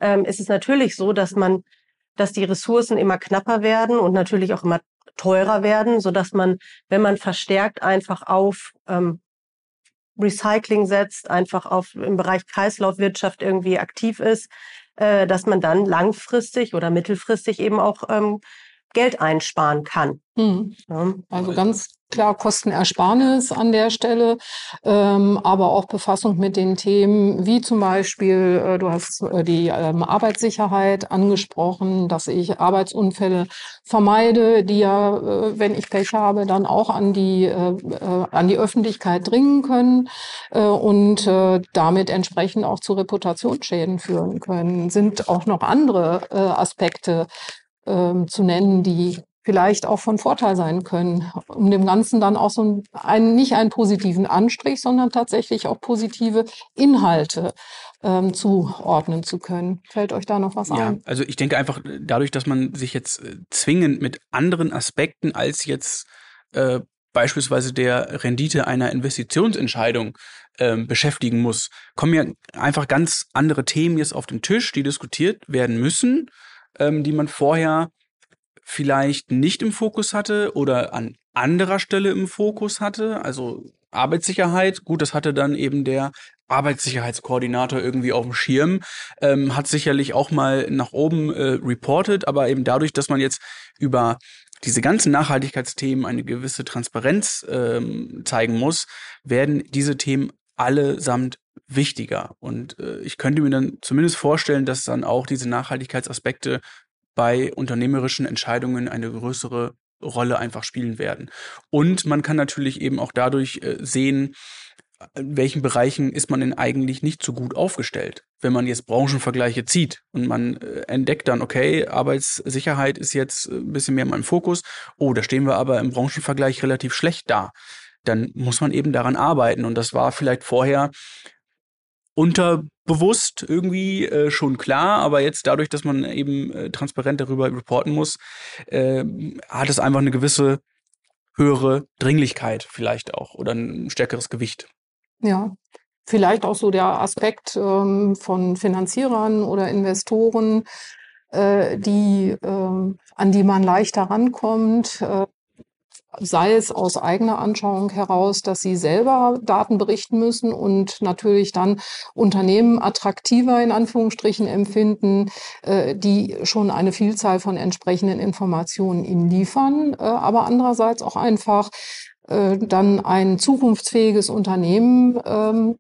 ähm, ist es natürlich so, dass man, dass die Ressourcen immer knapper werden und natürlich auch immer teurer werden, so dass man, wenn man verstärkt einfach auf ähm, Recycling setzt, einfach auf im Bereich Kreislaufwirtschaft irgendwie aktiv ist, äh, dass man dann langfristig oder mittelfristig eben auch ähm, Geld einsparen kann. Hm. Ja. Also ganz klar Kostenersparnis an der Stelle, ähm, aber auch Befassung mit den Themen wie zum Beispiel, äh, du hast äh, die ähm, Arbeitssicherheit angesprochen, dass ich Arbeitsunfälle vermeide, die ja, äh, wenn ich Pech habe, dann auch an die, äh, äh, an die Öffentlichkeit dringen können äh, und äh, damit entsprechend auch zu Reputationsschäden führen können. Sind auch noch andere äh, Aspekte ähm, zu nennen, die vielleicht auch von Vorteil sein können, um dem Ganzen dann auch so einen, nicht einen positiven Anstrich, sondern tatsächlich auch positive Inhalte ähm, zuordnen zu können. Fällt euch da noch was ja, ein? Also ich denke einfach dadurch, dass man sich jetzt äh, zwingend mit anderen Aspekten als jetzt äh, beispielsweise der Rendite einer Investitionsentscheidung ähm, beschäftigen muss, kommen ja einfach ganz andere Themen jetzt auf den Tisch, die diskutiert werden müssen ähm, die man vorher vielleicht nicht im Fokus hatte oder an anderer Stelle im Fokus hatte. Also Arbeitssicherheit, gut, das hatte dann eben der Arbeitssicherheitskoordinator irgendwie auf dem Schirm, ähm, hat sicherlich auch mal nach oben äh, reported, aber eben dadurch, dass man jetzt über diese ganzen Nachhaltigkeitsthemen eine gewisse Transparenz ähm, zeigen muss, werden diese Themen allesamt wichtiger. Und äh, ich könnte mir dann zumindest vorstellen, dass dann auch diese Nachhaltigkeitsaspekte bei unternehmerischen Entscheidungen eine größere Rolle einfach spielen werden. Und man kann natürlich eben auch dadurch äh, sehen, in welchen Bereichen ist man denn eigentlich nicht so gut aufgestellt. Wenn man jetzt Branchenvergleiche zieht und man äh, entdeckt dann, okay, Arbeitssicherheit ist jetzt ein bisschen mehr in meinem Fokus, oh, da stehen wir aber im Branchenvergleich relativ schlecht da dann muss man eben daran arbeiten. Und das war vielleicht vorher unterbewusst irgendwie äh, schon klar, aber jetzt dadurch, dass man eben äh, transparent darüber reporten muss, äh, hat es einfach eine gewisse höhere Dringlichkeit vielleicht auch oder ein stärkeres Gewicht. Ja, vielleicht auch so der Aspekt ähm, von Finanzierern oder Investoren, äh, die, äh, an die man leichter rankommt, äh, sei es aus eigener Anschauung heraus, dass sie selber Daten berichten müssen und natürlich dann Unternehmen attraktiver in Anführungsstrichen empfinden, äh, die schon eine Vielzahl von entsprechenden Informationen ihnen liefern, äh, aber andererseits auch einfach äh, dann ein zukunftsfähiges Unternehmen ähm,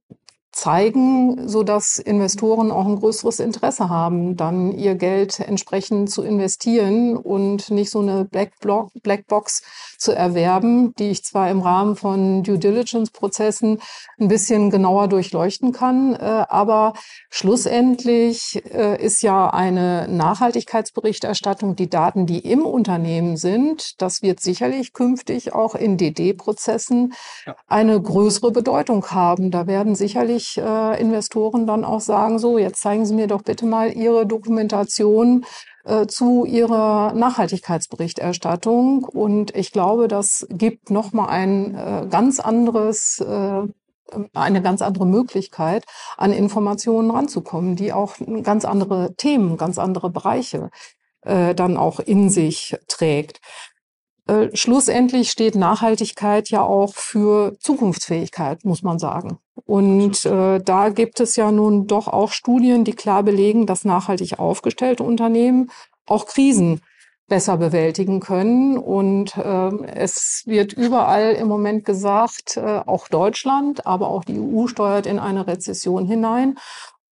zeigen, so dass Investoren auch ein größeres Interesse haben, dann ihr Geld entsprechend zu investieren und nicht so eine Blackbox zu erwerben, die ich zwar im Rahmen von Due Diligence Prozessen ein bisschen genauer durchleuchten kann, äh, aber schlussendlich äh, ist ja eine Nachhaltigkeitsberichterstattung die Daten, die im Unternehmen sind. Das wird sicherlich künftig auch in DD-Prozessen eine größere Bedeutung haben. Da werden sicherlich natürlich äh, Investoren dann auch sagen, so, jetzt zeigen Sie mir doch bitte mal Ihre Dokumentation äh, zu Ihrer Nachhaltigkeitsberichterstattung. Und ich glaube, das gibt nochmal ein äh, ganz anderes äh, eine ganz andere Möglichkeit, an Informationen ranzukommen, die auch ganz andere Themen, ganz andere Bereiche äh, dann auch in sich trägt. Äh, schlussendlich steht Nachhaltigkeit ja auch für Zukunftsfähigkeit, muss man sagen. Und äh, da gibt es ja nun doch auch Studien, die klar belegen, dass nachhaltig aufgestellte Unternehmen auch Krisen besser bewältigen können. Und äh, es wird überall im Moment gesagt, äh, auch Deutschland, aber auch die EU steuert in eine Rezession hinein.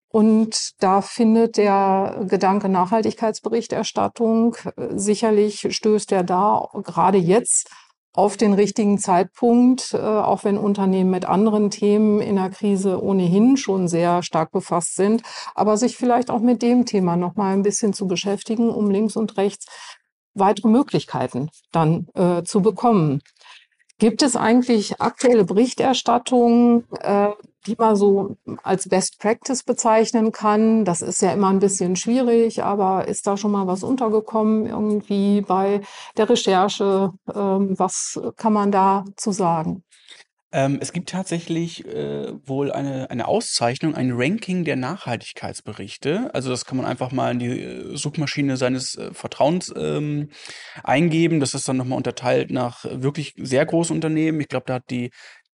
Und da findet der Gedanke Nachhaltigkeitsberichterstattung äh, sicherlich stößt er da gerade jetzt auf den richtigen Zeitpunkt, äh, auch wenn Unternehmen mit anderen Themen in der Krise ohnehin schon sehr stark befasst sind, aber sich vielleicht auch mit dem Thema noch mal ein bisschen zu beschäftigen, um links und rechts weitere Möglichkeiten dann äh, zu bekommen. Gibt es eigentlich aktuelle Berichterstattung, äh, die man so als Best Practice bezeichnen kann? Das ist ja immer ein bisschen schwierig, aber ist da schon mal was untergekommen irgendwie bei der Recherche? Ähm, was kann man da zu sagen? Ähm, es gibt tatsächlich äh, wohl eine, eine Auszeichnung, ein Ranking der Nachhaltigkeitsberichte. Also das kann man einfach mal in die äh, Suchmaschine seines äh, Vertrauens ähm, eingeben. Das ist dann nochmal unterteilt nach wirklich sehr großen Unternehmen. Ich glaube, da hat die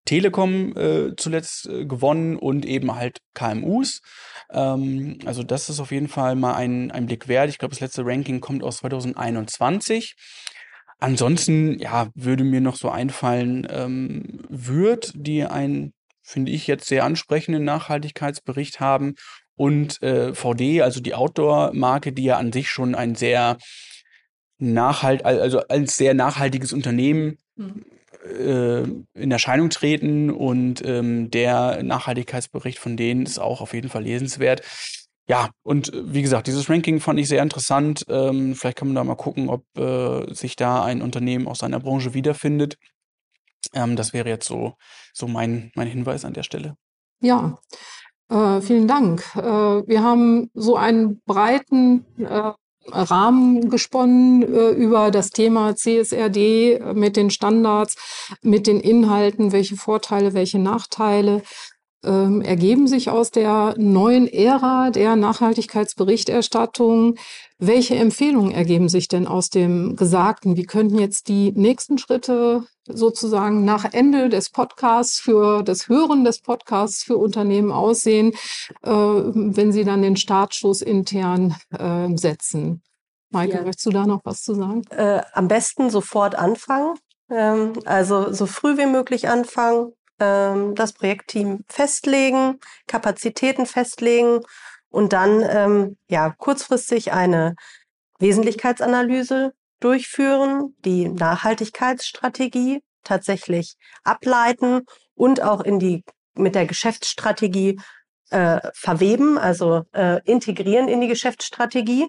Telekom äh, zuletzt äh, gewonnen und eben halt KMUs. Ähm, also das ist auf jeden Fall mal ein, ein Blick wert. Ich glaube, das letzte Ranking kommt aus 2021. Ansonsten, ja, würde mir noch so einfallen, ähm, Würth, die einen, finde ich, jetzt sehr ansprechenden Nachhaltigkeitsbericht haben und äh, VD, also die Outdoor-Marke, die ja an sich schon ein sehr nachhalt, also als sehr nachhaltiges Unternehmen mhm. äh, in Erscheinung treten und ähm, der Nachhaltigkeitsbericht von denen ist auch auf jeden Fall lesenswert ja, und äh, wie gesagt, dieses Ranking fand ich sehr interessant. Ähm, vielleicht kann man da mal gucken, ob äh, sich da ein Unternehmen aus seiner Branche wiederfindet. Ähm, das wäre jetzt so, so mein, mein Hinweis an der Stelle. Ja, äh, vielen Dank. Äh, wir haben so einen breiten äh, Rahmen gesponnen äh, über das Thema CSRD mit den Standards, mit den Inhalten, welche Vorteile, welche Nachteile ähm, ergeben sich aus der neuen Ära der Nachhaltigkeitsberichterstattung. Welche Empfehlungen ergeben sich denn aus dem Gesagten? Wie könnten jetzt die nächsten Schritte sozusagen nach Ende des Podcasts für das Hören des Podcasts für Unternehmen aussehen, äh, wenn sie dann den Startschuss intern äh, setzen? Maike, ja. möchtest du da noch was zu sagen? Äh, am besten sofort anfangen. Ähm, also so früh wie möglich anfangen, ähm, das Projektteam festlegen, Kapazitäten festlegen und dann ähm, ja kurzfristig eine Wesentlichkeitsanalyse durchführen, die Nachhaltigkeitsstrategie tatsächlich ableiten und auch in die mit der Geschäftsstrategie äh, verweben, also äh, integrieren in die Geschäftsstrategie.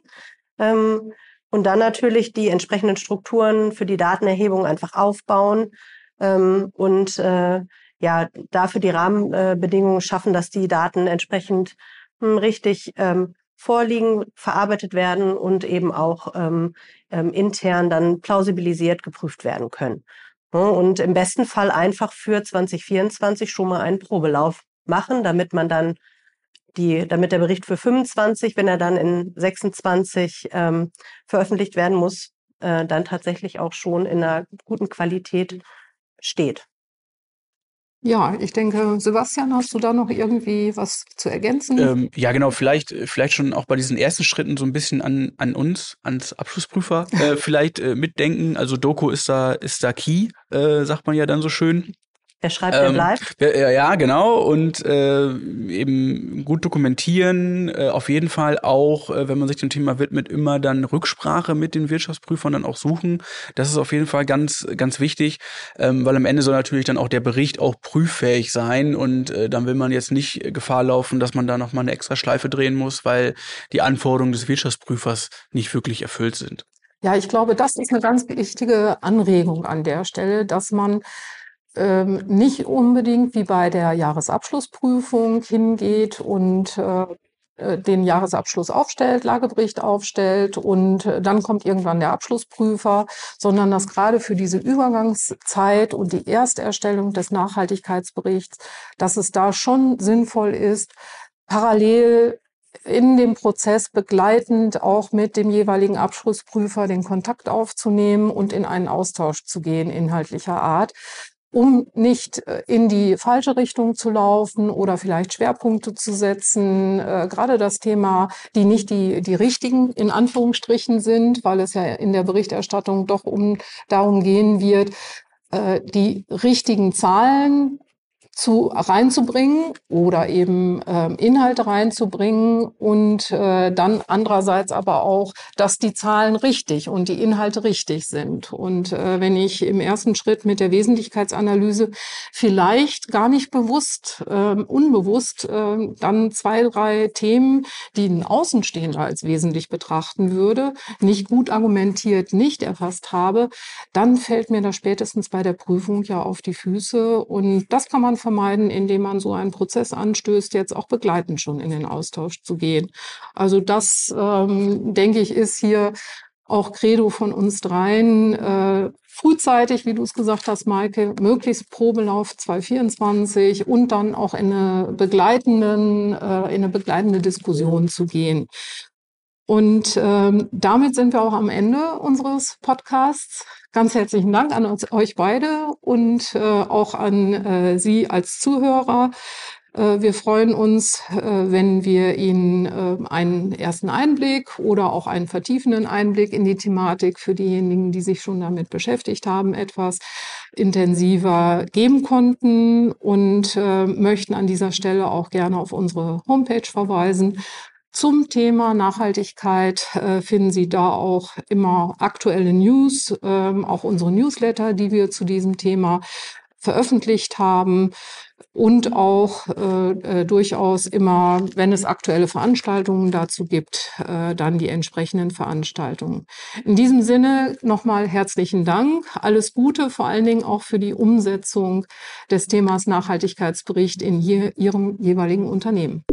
Ähm, und dann natürlich die entsprechenden Strukturen für die Datenerhebung einfach aufbauen ähm, und äh, ja, dafür die Rahmenbedingungen schaffen, dass die Daten entsprechend hm, richtig ähm, vorliegen, verarbeitet werden und eben auch ähm, ähm, intern dann plausibilisiert geprüft werden können. Und im besten Fall einfach für 2024 schon mal einen Probelauf machen, damit man dann die, damit der Bericht für 25, wenn er dann in 26 ähm, veröffentlicht werden muss, äh, dann tatsächlich auch schon in einer guten Qualität steht. Ja, ich denke, Sebastian, hast du da noch irgendwie was zu ergänzen? Ähm, ja, genau, vielleicht, vielleicht schon auch bei diesen ersten Schritten so ein bisschen an, an uns, ans Abschlussprüfer, äh, vielleicht äh, mitdenken. Also Doku ist da, ist da key, äh, sagt man ja dann so schön. Wer schreibt, wer ähm, bleibt. Ja, ja, genau. Und äh, eben gut dokumentieren. Äh, auf jeden Fall auch, äh, wenn man sich dem Thema widmet, immer dann Rücksprache mit den Wirtschaftsprüfern dann auch suchen. Das ist auf jeden Fall ganz, ganz wichtig, ähm, weil am Ende soll natürlich dann auch der Bericht auch prüffähig sein. Und äh, dann will man jetzt nicht Gefahr laufen, dass man da nochmal eine extra Schleife drehen muss, weil die Anforderungen des Wirtschaftsprüfers nicht wirklich erfüllt sind. Ja, ich glaube, das ist eine ganz wichtige Anregung an der Stelle, dass man ähm, nicht unbedingt wie bei der Jahresabschlussprüfung hingeht und äh, äh, den Jahresabschluss aufstellt, Lagebericht aufstellt und äh, dann kommt irgendwann der Abschlussprüfer, sondern dass gerade für diese Übergangszeit und die Ersterstellung des Nachhaltigkeitsberichts, dass es da schon sinnvoll ist, parallel in dem Prozess begleitend auch mit dem jeweiligen Abschlussprüfer den Kontakt aufzunehmen und in einen Austausch zu gehen inhaltlicher Art, um nicht äh, in die falsche Richtung zu laufen oder vielleicht Schwerpunkte zu setzen. Äh, gerade das Thema, die nicht die, die richtigen in Anführungsstrichen sind, weil es ja in der Berichterstattung doch um darum gehen wird, äh, die richtigen Zahlen zu reinzubringen oder eben äh, Inhalte reinzubringen und äh, dann andererseits aber auch, dass die Zahlen richtig und die Inhalte richtig sind. Und äh, wenn ich im ersten Schritt mit der Wesentlichkeitsanalyse vielleicht gar nicht bewusst, äh, unbewusst äh, dann zwei, drei Themen, die ein Außenstehender als wesentlich betrachten würde, nicht gut argumentiert, nicht erfasst habe, dann fällt mir das spätestens bei der Prüfung ja auf die Füße und das kann man vermeiden, indem man so einen Prozess anstößt, jetzt auch begleitend schon in den Austausch zu gehen. Also das, ähm, denke ich, ist hier auch Credo von uns dreien, äh, frühzeitig, wie du es gesagt hast, Maike, möglichst Probelauf 2024 und dann auch in eine begleitenden, äh, in eine begleitende Diskussion zu gehen. Und ähm, damit sind wir auch am Ende unseres Podcasts. Ganz herzlichen Dank an uns, euch beide und äh, auch an äh, Sie als Zuhörer. Äh, wir freuen uns, äh, wenn wir Ihnen äh, einen ersten Einblick oder auch einen vertiefenden Einblick in die Thematik für diejenigen, die sich schon damit beschäftigt haben, etwas intensiver geben konnten und möchten an dieser Stelle auch gerne auf unsere Homepage verweisen zum Thema Nachhaltigkeit äh, finden Sie da auch immer aktuelle News, ähm, auch unsere Newsletter, die wir zu diesem Thema veröffentlicht haben und auch äh, äh, durchaus immer, wenn es aktuelle Veranstaltungen dazu gibt, äh, dann die entsprechenden Veranstaltungen. In diesem Sinne nochmal herzlichen Dank, alles Gute, vor allen Dingen auch für die Umsetzung des Themas Nachhaltigkeitsbericht in je, Ihrem jeweiligen Unternehmen.